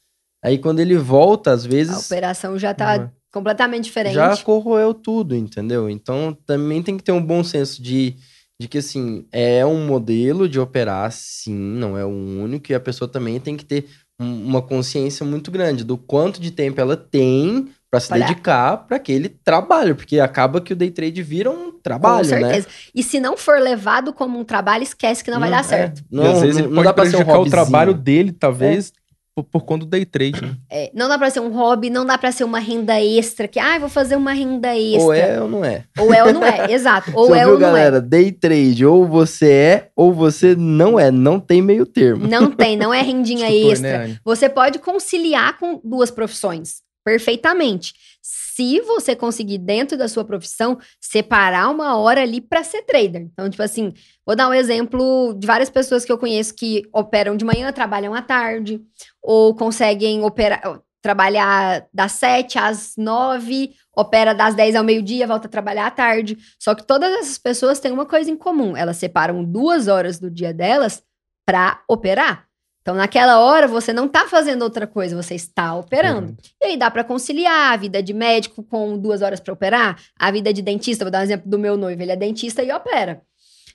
Aí quando ele volta, às A vezes. operação já tá é. completamente diferente. já corroeu tudo, entendeu? Então também tem que ter um bom senso de, de que, assim, é um modelo de operar, sim, não é o único, e a pessoa também tem que ter um- uma consciência muito grande do quanto de tempo ela tem para se Olha. dedicar para aquele trabalho, porque acaba que o day trade vira um trabalho, Com né? certeza. E se não for levado como um trabalho, esquece que não, vai dar é, certo. não, e às vezes não- ele não pode um prejudicar o trabalho dele, talvez, por, por conta do day trade. né? É, não dá pra ser um hobby, não dá pra ser uma renda extra, que, ah, vou fazer uma renda extra. Ou é ou não é. Ou é ou não é, exato. Ou Você é ou não galera? Day trade, ou você é, ou você não é. Não tem meio termo. é. Não tem, não é rendinha extra. né? Você pode conciliar com duas profissões perfeitamente. Se você conseguir, dentro da sua profissão, separar uma hora ali para ser trader. Então, tipo assim, vou dar um exemplo de várias pessoas que eu conheço que operam de manhã, trabalham à tarde, ou conseguem operar, trabalhar das 7 às 9, opera das 10 ao meio-dia, volta a trabalhar à tarde. Só que todas essas pessoas têm uma coisa em comum: elas separam duas horas do dia delas para operar. Então, naquela hora, você não tá fazendo outra coisa, você está operando. E aí dá para conciliar a vida de médico com duas horas para operar, a vida de dentista. Vou dar um exemplo do meu noivo, ele é dentista e opera.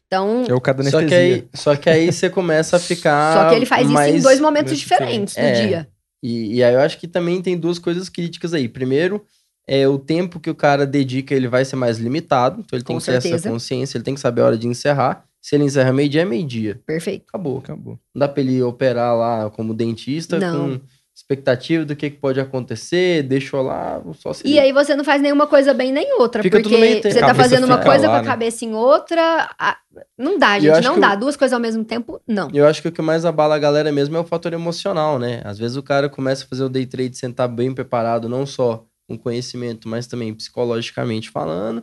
Então, É o cara da Só que, aí, só que aí você começa a ficar. só que ele faz isso em mais- dois momentos mais diferentes do. É. dia. E, e aí eu acho que também tem duas coisas críticas aí. Primeiro, é o tempo que o cara dedica, ele vai ser mais limitado. Então ele tem Com que ter essa certeza. consciência, ele tem que saber a hora de encerrar. Se ele encerra meio-dia, é meio-dia. Perfeito. Acabou. Acabou. Não dá pra ele operar lá como dentista Não. com expectativa do que, que pode acontecer, deixou lá, só se. E aí você não faz nenhuma coisa bem nem outra, Fica porque você tá fazendo uma coisa lá, com a né? cabeça em outra. a- Não dá, eu gente, não dá. o- Duas coisas ao mesmo tempo, não. Eu acho que o que mais abala a galera mesmo é o fator emocional, né? Às vezes o cara começa a fazer o day trade sem estar bem preparado, não só com conhecimento, mas também psicologicamente falando.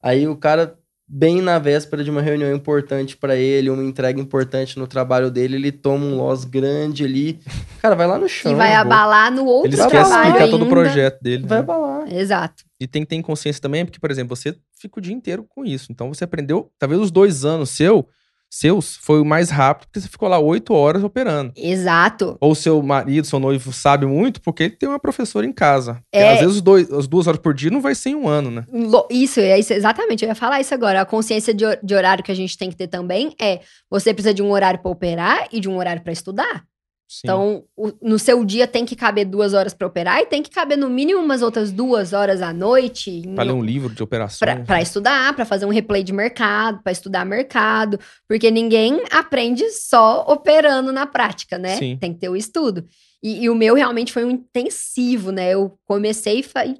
Aí o cara, bem na véspera de uma reunião importante pra ele, uma entrega importante no trabalho dele, ele toma um loss grande ali. Cara, vai lá no chão. E vai abalar no outro Ele Vai esquece de trabalho explicar ainda. todo o projeto dele. Vai né? abalar. Exato. E tem que ter consciência também, porque, por exemplo, você fica o dia inteiro com isso. Então você aprendeu, talvez os dois anos seu, seus, foi o mais rápido, porque você ficou lá oito horas operando. Exato. Ou seu marido, seu noivo sabe muito, porque ele tem uma professora em casa. É. Às vezes dois, as duas horas por dia não vai ser em um ano, né? Isso, é isso, exatamente. Eu ia falar isso agora. A consciência de, de horário que a gente tem que ter também é: você precisa de um horário para operar e de um horário para estudar. Sim. Então, o- no seu dia tem que caber duas horas para operar e tem que caber no mínimo umas outras duas horas à noite Pra ler um livro de operações. Pra, pra estudar, pra fazer um replay de mercado, pra estudar mercado, porque ninguém aprende só operando na prática, né? Sim. Tem que ter o estudo. E, e o meu realmente foi um intensivo, né? Eu comecei o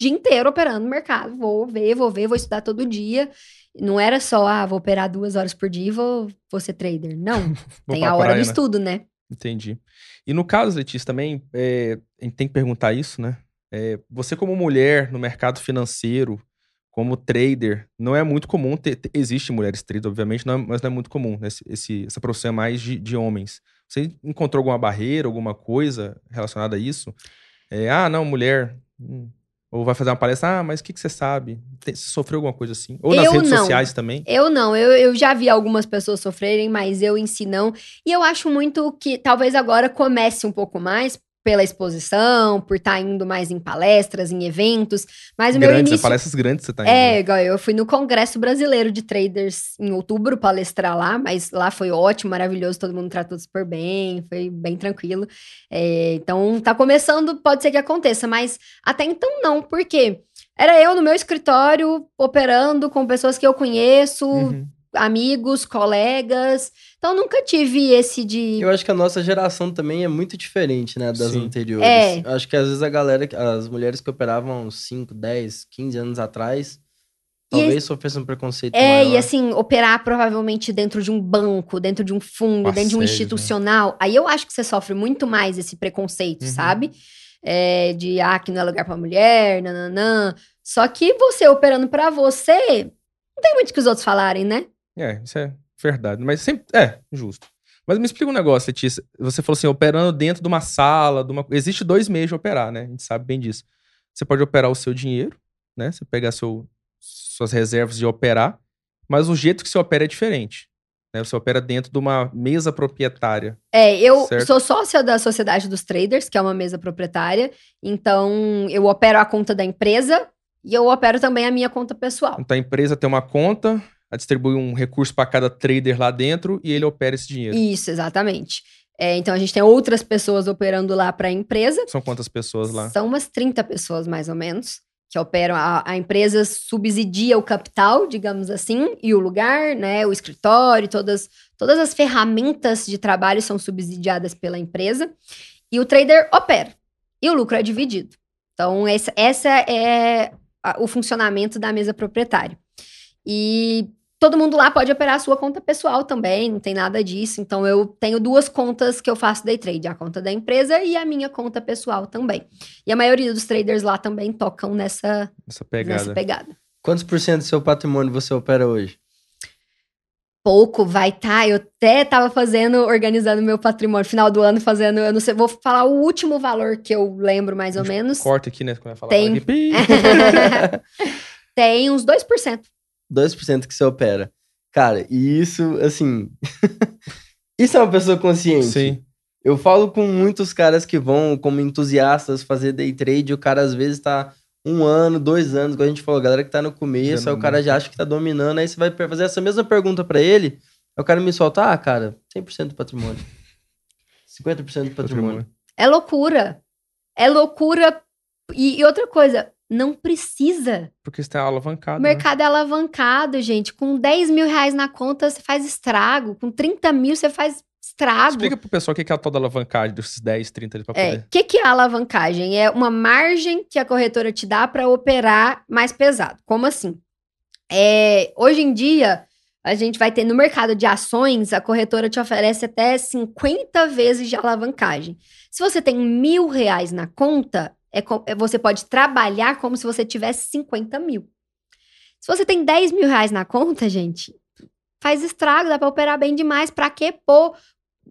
dia inteiro operando no mercado. Vou ver, vou ver, vou estudar todo dia. Não era só, ah, vou operar duas horas por dia e vou, vou ser trader. Não, tem a hora do né? estudo, né? Entendi. E no caso, Letícia, também, é, a gente tem que perguntar isso, né? É, você como mulher no mercado financeiro, como trader, não é muito comum ter, ter- existe mulheres traders, obviamente, não é- mas não é muito comum, né? Esse, esse- essa profissão é mais de, de homens. Você encontrou alguma barreira, alguma coisa relacionada a isso? É, ah, não, mulher... hum, ou vai fazer uma palestra, ah, mas o que, que você sabe? Tem- você sofreu alguma coisa assim? Ou nas Eu redes não. sociais também? Eu não, eu, eu já vi algumas pessoas sofrerem, mas eu em si não. E eu acho muito que talvez agora comece um pouco mais pela exposição, por estar indo mais em palestras, em eventos. Mas o meu Grandes, né? início. palestras grandes você tá indo. É, igual eu fui no Congresso Brasileiro de Traders em outubro palestrar lá, mas lá foi ótimo, maravilhoso, todo mundo tratou super bem, foi bem tranquilo. É, então tá começando, pode ser que aconteça, mas até então não, porque era eu no meu escritório operando com pessoas que eu conheço, Uhum. Amigos, colegas. Então nunca tive esse de. Eu acho que a nossa geração também é muito diferente, né, das Sim. anteriores. É. Eu acho que às vezes a galera, as mulheres que operavam uns 5, 10, 15 anos atrás, E talvez sofressem um preconceito É, maior. e assim, operar provavelmente dentro de um banco, dentro de um fundo, dentro de um né? institucional. Aí eu acho que você sofre muito mais esse preconceito, Uhum. sabe? É, de, ah, que não é lugar pra mulher, nananã. Só que você operando pra você, não tem muito o que os outros falarem, né? É, isso é Verdade. Mas sempre. É, justo. Mas me explica um negócio, Letícia. Você falou assim, operando dentro de uma sala, de uma... existe dois meios de operar, né? A gente sabe bem disso. Você pode operar o seu dinheiro, né? Você pegar seu, suas reservas e operar, mas o jeito que você opera é diferente. Né? Você opera dentro de uma mesa proprietária. É, eu Certo. sou sócia da Sociedade dos Traders, que é uma mesa proprietária. Então, eu opero a conta da empresa e eu opero também a minha conta pessoal. Então a empresa tem uma conta, distribui um recurso para cada trader lá dentro e ele opera esse dinheiro. Isso, exatamente. É, então, a gente tem outras pessoas operando lá para a empresa. São quantas pessoas lá? São umas 30 pessoas, mais ou menos, que operam. A, a empresa subsidia o capital, digamos assim, e o lugar, né? O escritório, todas, todas as ferramentas de trabalho são subsidiadas pela empresa. E o trader opera. E o lucro é dividido. Então, essa, essa é a- o funcionamento da mesa proprietária. E todo mundo lá pode operar a sua conta pessoal também, não tem nada disso. Então, eu tenho duas contas que eu faço day trade: a conta da empresa e a minha conta pessoal também. E a maioria dos traders lá também tocam nessa, Essa pegada. nessa pegada. Quantos por cento do seu patrimônio você opera hoje? Pouco vai estar. eu até tava fazendo, organizando meu patrimônio, final do ano, fazendo, eu não sei, vou falar o último valor que eu lembro mais ou menos. Corta aqui, né? Quando vai falar. Tem. Tem uns 2%. 2% que você opera. Cara, e isso, assim. isso é uma pessoa consciente. Sim. Eu falo com muitos caras que vão como entusiastas fazer day trade, e o cara às vezes tá um ano, dois anos, como a gente falou, a galera que tá no começo, aí o cara já acha que tá dominando, aí você vai fazer essa mesma pergunta pra ele, aí o cara me solta, ah, cara, 100% do patrimônio. 50% do patrimônio. Patrimônio. É loucura. É loucura. E, e outra coisa, não precisa. Porque tem alavancado. O né? mercado é alavancado, gente. Com 10 mil reais na conta, você faz estrago. Com 30 mil, você faz estrago. Explica pro pessoal o que é a tal da alavancagem desses 10, 30 ali pra É, poder. o que, que é a alavancagem? É uma margem que a corretora te dá para operar mais pesado. Como assim? É, hoje em dia, a gente vai ter no mercado de ações, a corretora te oferece até 50 vezes de alavancagem. Se você tem mil reais na conta, é é- você pode trabalhar como se você tivesse 50 mil. Se você tem 10 mil reais na conta, gente, faz estrago, dá para operar bem demais. Para que pôr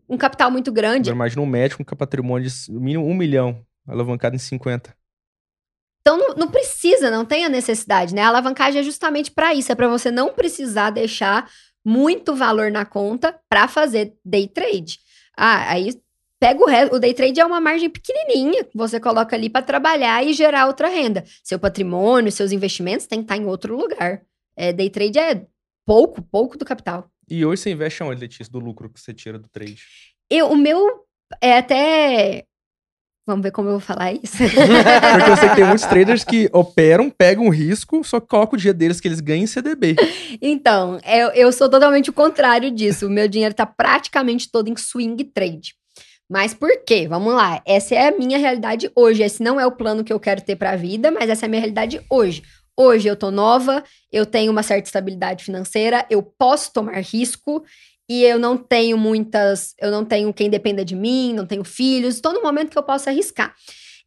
um capital muito grande? Agora imagina um médico com patrimônio de mínimo 1 milhão, alavancado em 50. Então não, não precisa, não tem a necessidade, né? A alavancagem é justamente para isso, é para você não precisar deixar muito valor na conta para fazer day trade. Ah, aí pega o resto. O day trade é uma margem pequenininha que você coloca ali para trabalhar e gerar outra renda. Seu patrimônio, seus investimentos tem que estar em outro lugar. É, day trade é pouco, pouco do capital. E hoje você investe aonde, Letícia, do lucro que você tira do trade? Eu, o meu é até. Vamos ver como eu vou falar isso. Porque eu sei que tem muitos traders que operam, pegam o risco, só colocam o dia deles que eles ganham em CDB. Então, eu, eu sou totalmente o contrário disso. O meu dinheiro tá praticamente todo em swing trade. Mas por quê? Vamos lá. Essa é a minha realidade hoje. Esse não é o plano que eu quero ter pra vida, mas essa é a minha realidade hoje. Hoje eu tô nova, eu tenho uma certa estabilidade financeira, eu posso tomar risco e eu não tenho muitas, eu não tenho quem dependa de mim, não tenho filhos, estou num momento que eu posso arriscar.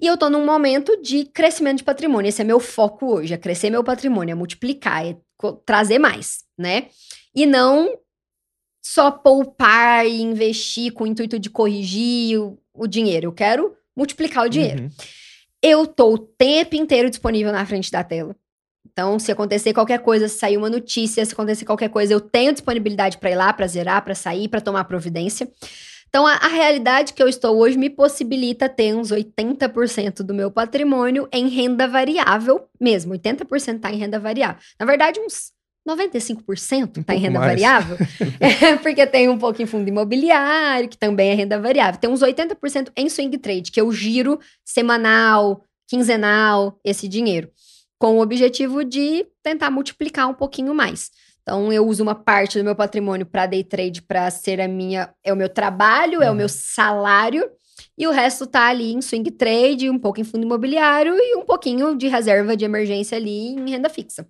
E eu tô num momento de crescimento de patrimônio. Esse é meu foco hoje, é crescer meu patrimônio, é multiplicar, é trazer mais, né? E não só poupar e investir com o intuito de corrigir o, o dinheiro. Eu quero multiplicar o dinheiro. Uhum. Eu tô o tempo inteiro disponível na frente da tela. Então, se acontecer qualquer coisa, se sair uma notícia, se acontecer qualquer coisa, eu tenho disponibilidade para ir lá, para zerar, para sair, para tomar providência. Então, a, a realidade que eu estou hoje me possibilita ter uns 80% do meu patrimônio em renda variável mesmo. 80% tá em renda variável. Na verdade, uns 95% Um tá em renda mais. variável. É, porque tem um pouco em fundo imobiliário, que também é renda variável. Tem uns 80% em swing trade, que eu giro semanal, quinzenal, esse dinheiro. Com o objetivo de tentar multiplicar um pouquinho mais. Então, eu uso uma parte do meu patrimônio para day trade para ser a minha. É o meu trabalho, é o Uhum. meu salário. E o resto tá ali em swing trade, um pouco em fundo imobiliário e um pouquinho de reserva de emergência ali em renda fixa.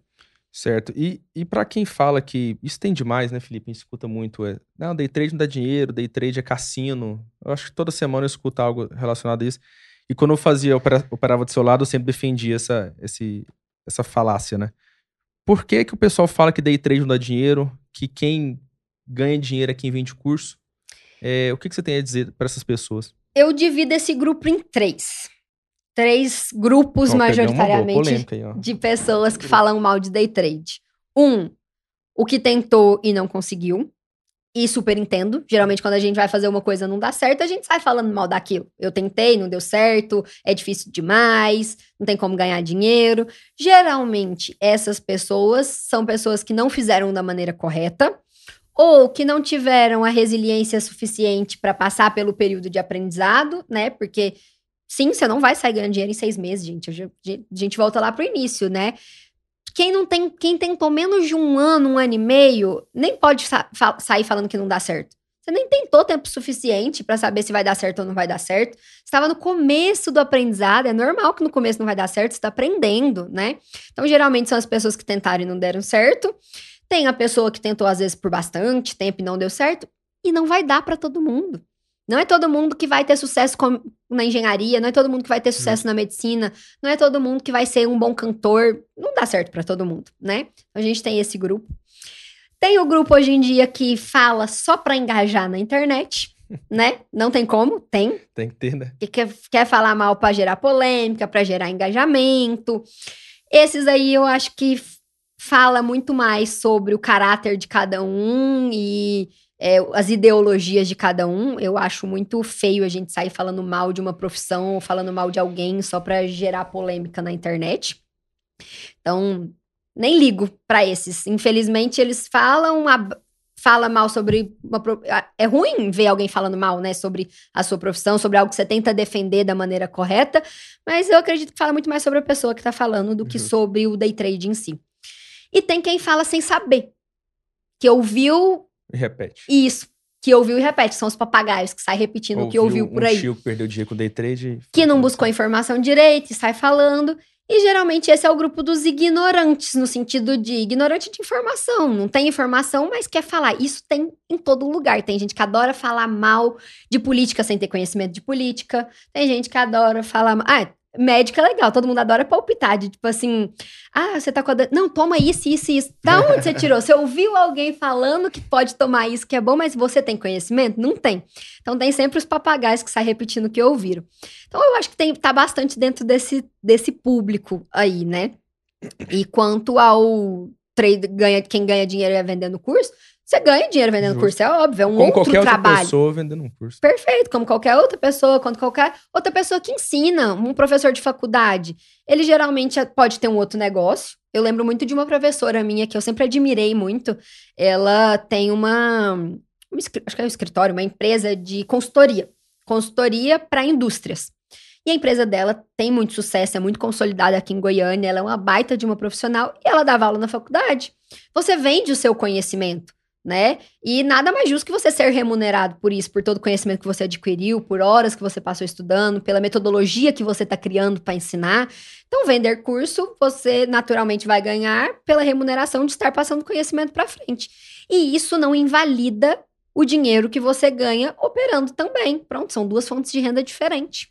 Certo. E, e para quem fala que isso tem demais, né, Felipe? A gente escuta muito. É, não, day trade não dá dinheiro, day trade é cassino. Eu acho que toda semana eu escuto algo relacionado a isso. E quando eu fazia, opera- operava do seu lado, eu sempre defendia essa, esse, essa falácia, né? Por que, que o pessoal fala que day trade não dá dinheiro? Que quem ganha dinheiro a quem vende curso. É, o que, que você tem a dizer para essas pessoas? Eu divido esse grupo em três. Três grupos, majoritariamente, aí, de pessoas que falam mal de day trade. Um, o que tentou e não conseguiu. E super entendo. Geralmente, quando a gente vai fazer uma coisa e não dá certo, a gente sai falando mal daquilo. Eu tentei, não deu certo, é difícil demais, não tem como ganhar dinheiro. Geralmente, essas pessoas são pessoas que não fizeram da maneira correta ou que não tiveram a resiliência suficiente para passar pelo período de aprendizado, né? Porque sim, você não vai sair ganhando dinheiro em seis meses, gente. A gente- volta lá pro início, né? Quem não tem, quem tentou menos de um ano, um ano e meio, nem pode sa- fa- sair falando que não dá certo. Você nem tentou tempo suficiente para saber se vai dar certo ou não vai dar certo. Estava no começo do aprendizado, é normal que no começo não vai dar certo, você está aprendendo, né? Então, geralmente são as pessoas que tentaram e não deram certo. Tem a pessoa que tentou às vezes por bastante tempo e não deu certo, e não vai dar para todo mundo. Não é todo mundo que vai ter sucesso com- na engenharia, não é todo mundo que vai ter sucesso na medicina, não é todo mundo que vai ser um bom cantor. Não dá certo para todo mundo, né? A gente tem esse grupo. Tem o grupo hoje em dia que fala só para engajar na internet, né? Não tem como, tem Tem que ter, né? que quer, quer falar mal para gerar polêmica, para gerar engajamento. Esses aí eu acho que fala muito mais sobre o caráter de cada um e é, as ideologias de cada um. Eu acho muito feio a gente sair falando mal de uma profissão ou falando mal de alguém só para gerar polêmica na internet. Então, nem ligo para esses. Infelizmente, eles falam ab- fala mal sobre uma é ruim ver alguém falando mal, né, sobre a sua profissão, sobre algo que você tenta defender da maneira correta, mas eu acredito que fala muito mais sobre a pessoa que tá falando do que Justo. sobre o day trade em si. E tem quem fala sem saber, que ouviu repete. isso, que ouviu e repete, são os papagaios que saem repetindo o que ouviu por um aí tio perdeu dinheiro com day trade. que não buscou informação direito e sai falando. E geralmente esse é o grupo dos ignorantes, no sentido de ignorante de informação. Não tem informação, mas quer falar. Isso tem em todo lugar. Tem gente que adora falar mal de política sem ter conhecimento de política. Tem gente que adora falar. Ah, médica é legal, todo mundo adora palpitar. De tipo assim, ah, você tá com a. Não, toma isso, isso, isso. Da onde você tirou? Você ouviu alguém falando que pode tomar isso que é bom, mas você tem conhecimento? Não tem. Então tem sempre os papagaios que saem repetindo o que ouviram. Então eu acho que tem, tá bastante dentro desse, desse público aí, né? E quanto ao trade, ganha, quem ganha dinheiro é vendendo curso, você ganha dinheiro vendendo Justo. curso, é óbvio, é um Como outro qualquer outra trabalho. pessoa vendendo um curso. Perfeito, como qualquer outra pessoa, quanto qualquer outra pessoa que ensina, um professor de faculdade. Ele geralmente pode ter um outro negócio. Eu lembro muito de uma professora minha que eu sempre admirei muito. Ela tem uma, um escri- acho que é um escritório, uma empresa de consultoria. Consultoria para indústrias. E a empresa dela tem muito sucesso, é muito consolidada aqui em Goiânia, ela é uma baita de uma profissional e ela dava aula na faculdade. Você vende o seu conhecimento, né? E nada mais justo que você ser remunerado por isso, por todo o conhecimento que você adquiriu, por horas que você passou estudando, pela metodologia que você está criando para ensinar. Então, vender curso, você naturalmente vai ganhar pela remuneração de estar passando conhecimento para frente. E isso não invalida o dinheiro que você ganha operando também. Pronto, são duas fontes de renda diferentes.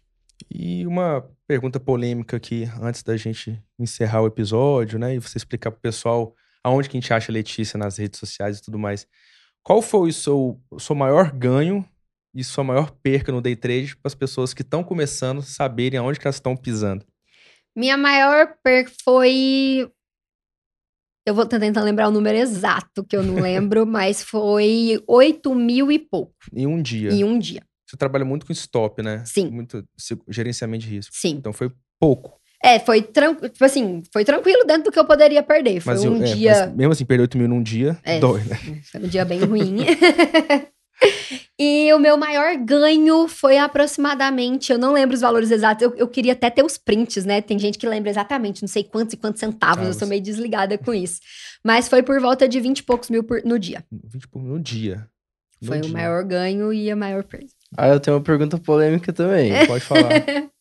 E uma pergunta polêmica aqui, antes da gente encerrar o episódio, né? E você explicar pro pessoal aonde que a gente acha a Letícia nas redes sociais e tudo mais. Qual foi o seu, o seu maior ganho e sua maior perca no day trade para as pessoas que estão começando saberem aonde que elas estão pisando? Minha maior perca foi. Eu vou tentar lembrar o número exato, que eu não lembro, mas foi 8 mil e pouco Em um dia. em um dia. Você trabalha muito com stop, né? Sim. Muito gerenciamento de risco. Sim. Então foi pouco. É, foi tranquilo. Tipo assim, foi tranquilo dentro do que eu poderia perder. Foi Mas, um eu- é, dia. mas mesmo assim, perder 8 mil num dia, É. dói, né? Foi um dia bem ruim. e o meu maior ganho foi aproximadamente, eu não lembro os valores exatos, eu, eu queria até ter os prints, né? Tem gente que lembra exatamente, não sei quantos e quantos centavos, eu sou meio desligada com isso. Mas foi por volta de 20 e poucos mil por- no dia. 20 por no dia. No Foi o dia. maior ganho e a maior perda. Ah, eu tenho uma pergunta polêmica também. Pode falar.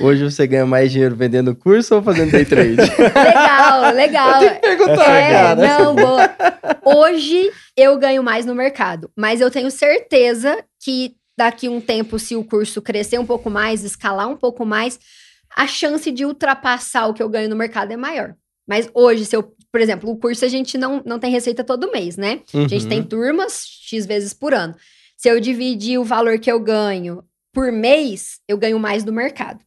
Hoje você ganha mais dinheiro vendendo curso ou fazendo day trade? Legal, legal. Perguntar, É, cara. não, boa. Hoje eu ganho mais no mercado, mas eu tenho certeza que daqui um tempo, se o curso crescer um pouco mais, escalar um pouco mais, a chance de ultrapassar o que eu ganho no mercado é maior. Mas hoje, se eu por exemplo, o curso a gente não, não tem receita todo mês, né? A gente Uhum. tem turmas X vezes por ano. Se eu dividir o valor que eu ganho por mês, eu ganho mais do mercado.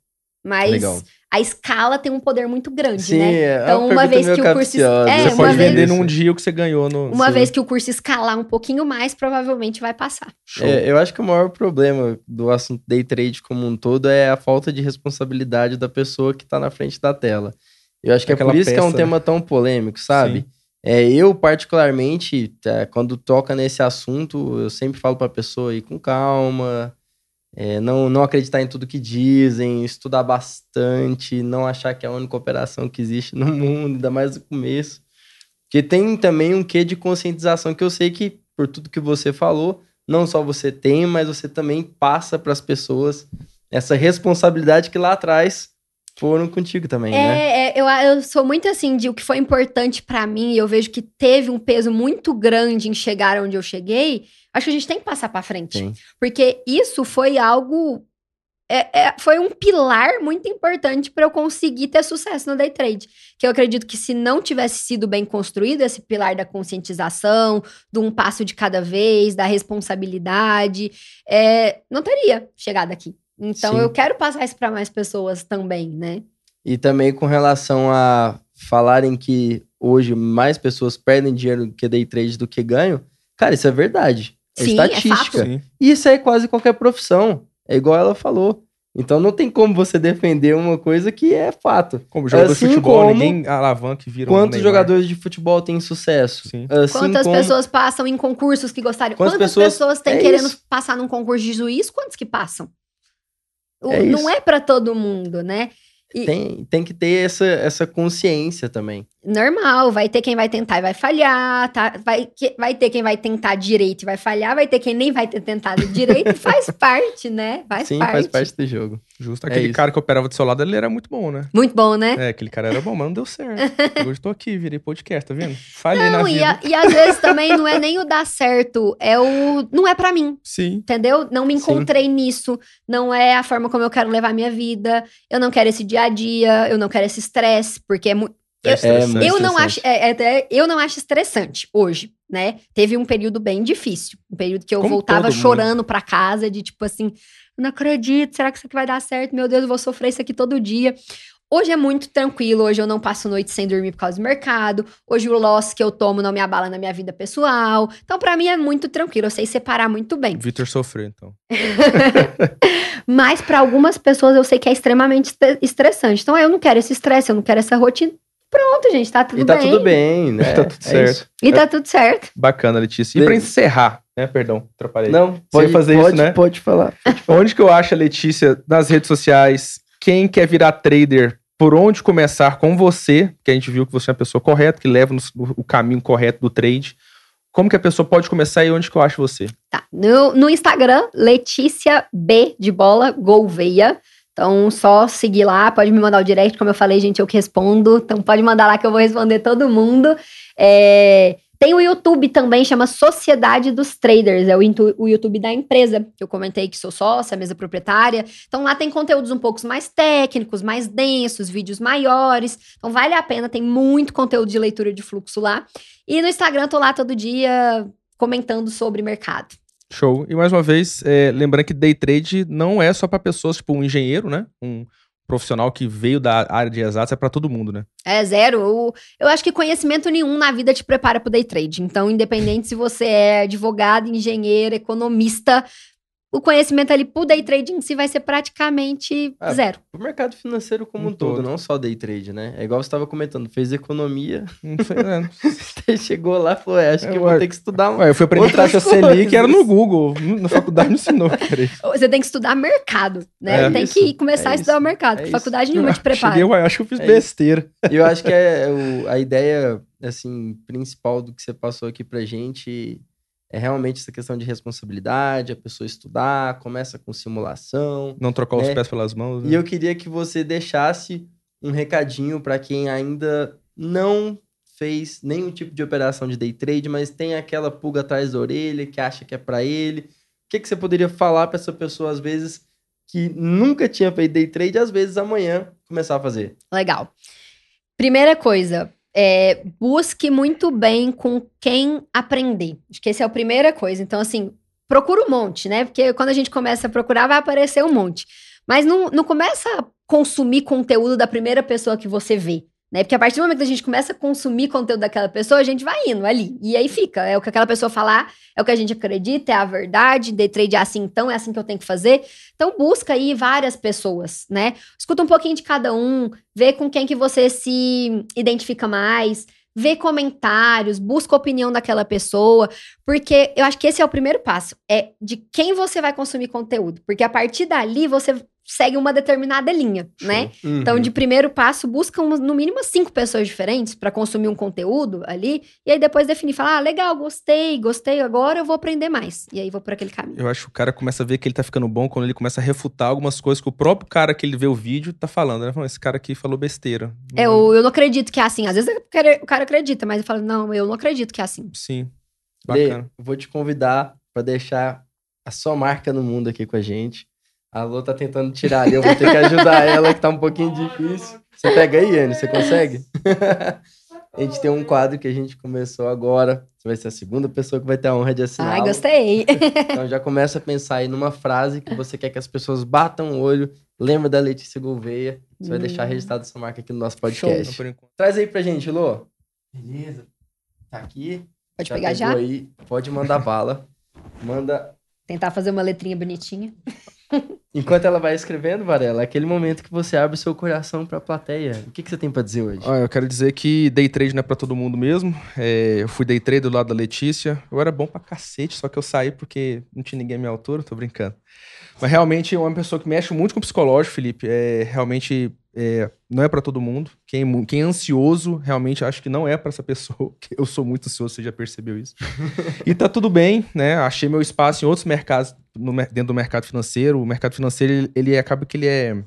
Mas Legal. a escala tem um poder muito grande, Sim, né? é Então, uma uma pergunta vez que o curso- é, Você pode vez- vender num dia o que você ganhou no. Uma Sim. vez que o curso escalar um pouquinho mais, provavelmente vai passar. É, eu acho que o maior problema do assunto day trade como um todo é a falta de responsabilidade da pessoa que tá na frente da tela. Eu acho que Aquela é por isso que é um peça, tema tão polêmico, sabe? Sim. É, eu, particularmente, tá, quando toca nesse assunto, eu sempre falo pra pessoa ir com calma, é, não, não acreditar em tudo que dizem, estudar bastante, não achar que é a única operação que existe no mundo, ainda mais no começo. Porque tem também um quê de conscientização que eu sei que, por tudo que você falou, não só você tem, mas você também passa para as pessoas essa responsabilidade que lá atrás foram contigo também, né? É, é, eu, eu sou muito assim de o que foi importante pra mim, e eu vejo que teve um peso muito grande em chegar onde eu cheguei. Acho que a gente tem que passar pra frente. Sim. Porque isso foi algo. é- é- foi um pilar muito importante pra eu conseguir ter sucesso no day trade. Que eu acredito que se não tivesse sido bem construído esse pilar da conscientização, do um passo de cada vez, da responsabilidade, é, não teria chegado aqui. Então Sim. eu quero passar isso pra mais pessoas também, né? E também com relação a falarem que hoje mais pessoas perdem dinheiro que day trade do que ganham, cara, isso é verdade. É Sim, é estatística. Sim. E isso é quase qualquer profissão. É igual ela falou. Então não tem como você defender uma coisa que é fato. Como jogador Assim de futebol, como- ninguém alavanca e vira um Quantos Neymar. jogadores de futebol têm sucesso? Sim. Assim Quantas como- pessoas passam em concursos que gostariam? Quantas Quantas, pessoas- pessoas, têm é querendo isso. passar num concurso de juiz? Quantos que passam? O- É não é pra todo mundo, né? E- Tem, tem que ter essa, essa consciência também. Normal, vai ter quem vai tentar e vai falhar, tá? Vai, que- vai ter quem vai tentar direito e vai falhar, vai ter quem nem vai ter tentado direito, faz parte, né? Faz Sim, parte. faz parte do jogo. Justo. É Aquele isso. cara que operava do seu lado, ele era muito bom, né? Muito bom, né? É, aquele cara era bom, mas não deu certo. Hoje tô aqui, virei podcast, tá vendo? Falhei na Não, e, vida. a- e às vezes também não é nem o dar certo, é o. Não é pra mim. Sim. Entendeu? Não me Sim. encontrei nisso. Não é a forma como eu quero levar minha vida. Eu não quero esse dia a dia. Eu não quero esse estresse, porque é muito. É Eu- não acho, é, é eu não acho estressante hoje, né? Teve um período bem difícil, um período que eu Como voltava chorando pra casa de tipo assim, "Eu não acredito, será que isso aqui vai dar certo? Meu Deus, eu vou sofrer isso aqui todo dia. Hoje é muito tranquilo, hoje eu não passo noite sem dormir por causa do mercado. Hoje o loss que eu tomo não me abala na minha vida pessoal. Então pra mim é muito tranquilo, eu sei separar muito bem. Vitor sofreu, então. Mas pra algumas pessoas eu sei que é extremamente estre- estressante. Então eu não quero esse estresse, eu não quero essa rotina. Pronto, gente, tá tudo e tá bem. tudo bem, né? Tá tudo É certo. isso. E tá tudo certo. Bacana, Letícia. E pra encerrar, né? Perdão, atrapalhei. Não, pode fazer isso, pode, né? Pode falar. Onde que eu acho a Letícia nas redes sociais? Quem quer virar trader? Por onde começar com você? Que a gente viu que você é uma pessoa correta, que leva no, o caminho correto do trade. Como que a pessoa pode começar e onde que eu acho você? Tá. No, no Instagram, Letícia B de bola Gouveia. Então, só seguir lá, pode me mandar o direct, como eu falei, gente, eu que respondo. Então, pode mandar lá que eu vou responder todo mundo. É, Tem o YouTube também, chama Sociedade dos Traders, é o, o YouTube da empresa, que eu comentei que sou sócia, mesa proprietária. Então, lá tem conteúdos um pouco mais técnicos, mais densos, vídeos maiores. Então, vale a pena, tem muito conteúdo de leitura de fluxo lá. E no Instagram, tô lá todo dia comentando sobre mercado. Show. E mais uma vez, é, lembrando que day trade não é só para pessoas, tipo um engenheiro, né? Um profissional que veio da área de exatos, é para todo mundo, né? É zero. Eu, eu acho que conhecimento nenhum na vida te prepara para day trade. Então, independente se você é advogado, engenheiro, economista, o conhecimento ali pro day trade em si vai ser praticamente Ah, zero. O mercado financeiro como Um um todo, todo. não só day trade, né? É igual você estava comentando, fez economia, Não sei, né? chegou lá e falou, é, acho que É, eu vou ter que estudar um... Eu fui aprender taxa Selic, era no. Google. Na faculdade não ensinou. Você tem que estudar mercado, né? É tem isso, que começar é a estudar isso, o mercado. é que faculdade nenhuma te prepara. Cheguei, ué, acho que eu fiz É besteira. E eu acho que é o- a ideia, assim, principal do que você passou aqui pra gente é realmente essa questão de responsabilidade, a pessoa estudar, começa com simulação. Não trocar os É. pés pelas mãos. né? E eu queria que você deixasse um recadinho pra quem ainda não fez nenhum tipo de operação de day trade, mas tem aquela pulga atrás da orelha que acha que é pra ele. O que, que você poderia falar pra essa pessoa, às vezes, que nunca tinha feito day trade, às vezes amanhã começar a fazer? Legal. Primeira coisa, é, busque muito bem com quem aprender. Acho que essa é a primeira coisa. Então, assim, procura um monte, né? Porque quando a gente começa a procurar, vai aparecer um monte. Mas não, não começa a consumir conteúdo da primeira pessoa que você vê. Né? Porque a partir do momento que a gente começa a consumir conteúdo daquela pessoa, a gente vai indo ali. E aí fica. É o que aquela pessoa falar, é o que a gente acredita, é a verdade. Day trade é assim, então é assim que eu tenho que fazer. Então busca aí várias pessoas, né? Escuta um pouquinho de cada um, vê com quem que você se identifica mais, vê comentários, busca a opinião daquela pessoa, porque eu acho que esse é o primeiro passo, é de quem você vai consumir conteúdo, porque a partir dali você segue uma determinada linha, né? Uhum. Então, de primeiro passo, busca umas- no mínimo cinco pessoas diferentes para consumir um conteúdo ali, e aí depois definir, falar, ah, legal, gostei, gostei, agora eu vou aprender mais. E aí vou por aquele caminho. Eu acho que o cara começa a ver que ele tá ficando bom quando ele começa a refutar algumas coisas que o próprio cara que ele vê o vídeo tá falando, né? Esse cara aqui falou besteira. É, eu, eu não acredito que é assim. Às vezes o cara, acredita, mas eu falo, não, eu não acredito que é assim. Sim. Lê, Bacana. vou te convidar para deixar a sua marca no mundo aqui com a gente. A Lô tá tentando tirar ali, eu vou ter que ajudar ela, que tá um pouquinho difícil. Você pega aí, Anne, você consegue? a gente tem um quadro que a gente começou agora. Você vai ser a segunda pessoa que vai ter a honra de assinar. Ai, gostei. Então já começa a pensar aí numa frase que você quer que as pessoas batam o olho. Lembra da Letícia Gouveia. Você vai deixar Hum. registrado essa marca aqui no nosso podcast. enquanto. Traz aí pra gente, Lô. Beleza. Tá aqui. Pode Já pegar já? Aí. Pode mandar bala. Manda. Tentar fazer uma letrinha bonitinha. Enquanto ela vai escrevendo, Varela, é aquele momento que você abre o seu coração pra plateia. O que, que você tem pra dizer hoje? Ah, eu quero dizer que day trade não é pra todo mundo mesmo. É, eu fui day trade do lado da Letícia. Eu era bom pra cacete, só que eu saí porque não tinha ninguém à minha altura, tô brincando. Mas realmente é uma pessoa que mexe muito com o psicológico, Felipe. É, realmente é, não é pra todo mundo. Quem, é quem é ansioso, realmente acho que não é pra essa pessoa. que Eu sou muito ansioso, você já percebeu isso. e tá tudo bem, né? Achei meu espaço em outros mercados, no dentro do mercado financeiro. O mercado financeiro, ele, ele acaba que ele é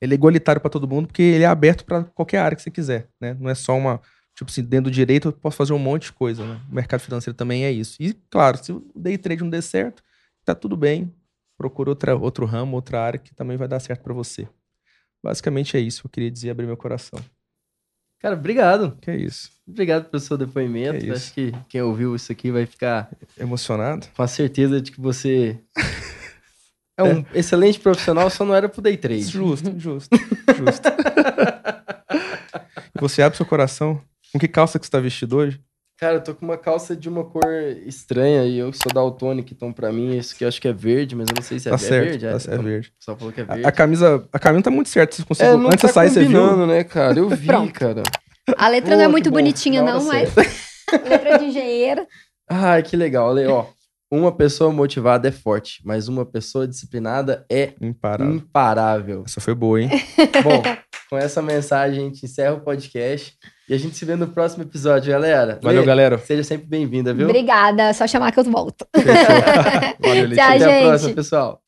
ele é igualitário para todo mundo porque ele é aberto para qualquer área que você quiser, né? Não é só uma, tipo assim, dentro do direito eu posso fazer um monte de coisa, né? O mercado financeiro também é isso. E claro, se o day trade não der certo, tá tudo bem. Procura outra, outro ramo, outra área que também vai dar certo para você. Basicamente é isso que eu queria dizer, abrir meu coração. Cara, obrigado. Que é isso. Obrigado pelo seu depoimento. Que isso. Acho que quem ouviu isso aqui vai ficar Emocionado? com a certeza de que você é um excelente profissional, só não era pro day trade. Justo, justo, justo. você abre seu coração. Com que calça que você tá vestido hoje? Cara, eu tô com uma calça de uma cor estranha e eu sou daltônico, então pra mim isso aqui eu acho que é verde, mas eu não sei se é, tá é certo, verde. tá é, certo, é verde. O pessoal falou que é verde. A, a camisa, a camisa tá muito certa. Você conseguiu, É, não antes tá de sair, você viu? né, cara? Eu vi, Pronto. cara. A letra Pô, não é muito bom, bonitinha, não, mas. letra de engenheira. Ai, que legal. Olha aí, ó. Uma pessoa motivada é forte, mas uma pessoa disciplinada é Imparável. imparável. Essa foi boa, hein? Bom, com essa mensagem a gente encerra o podcast e a gente se vê no próximo episódio, galera. Valeu, Lê, galera. Seja sempre bem-vinda, viu? Obrigada, só chamar que eu volto. Valeu. Tchau, Até a gente. próxima, pessoal.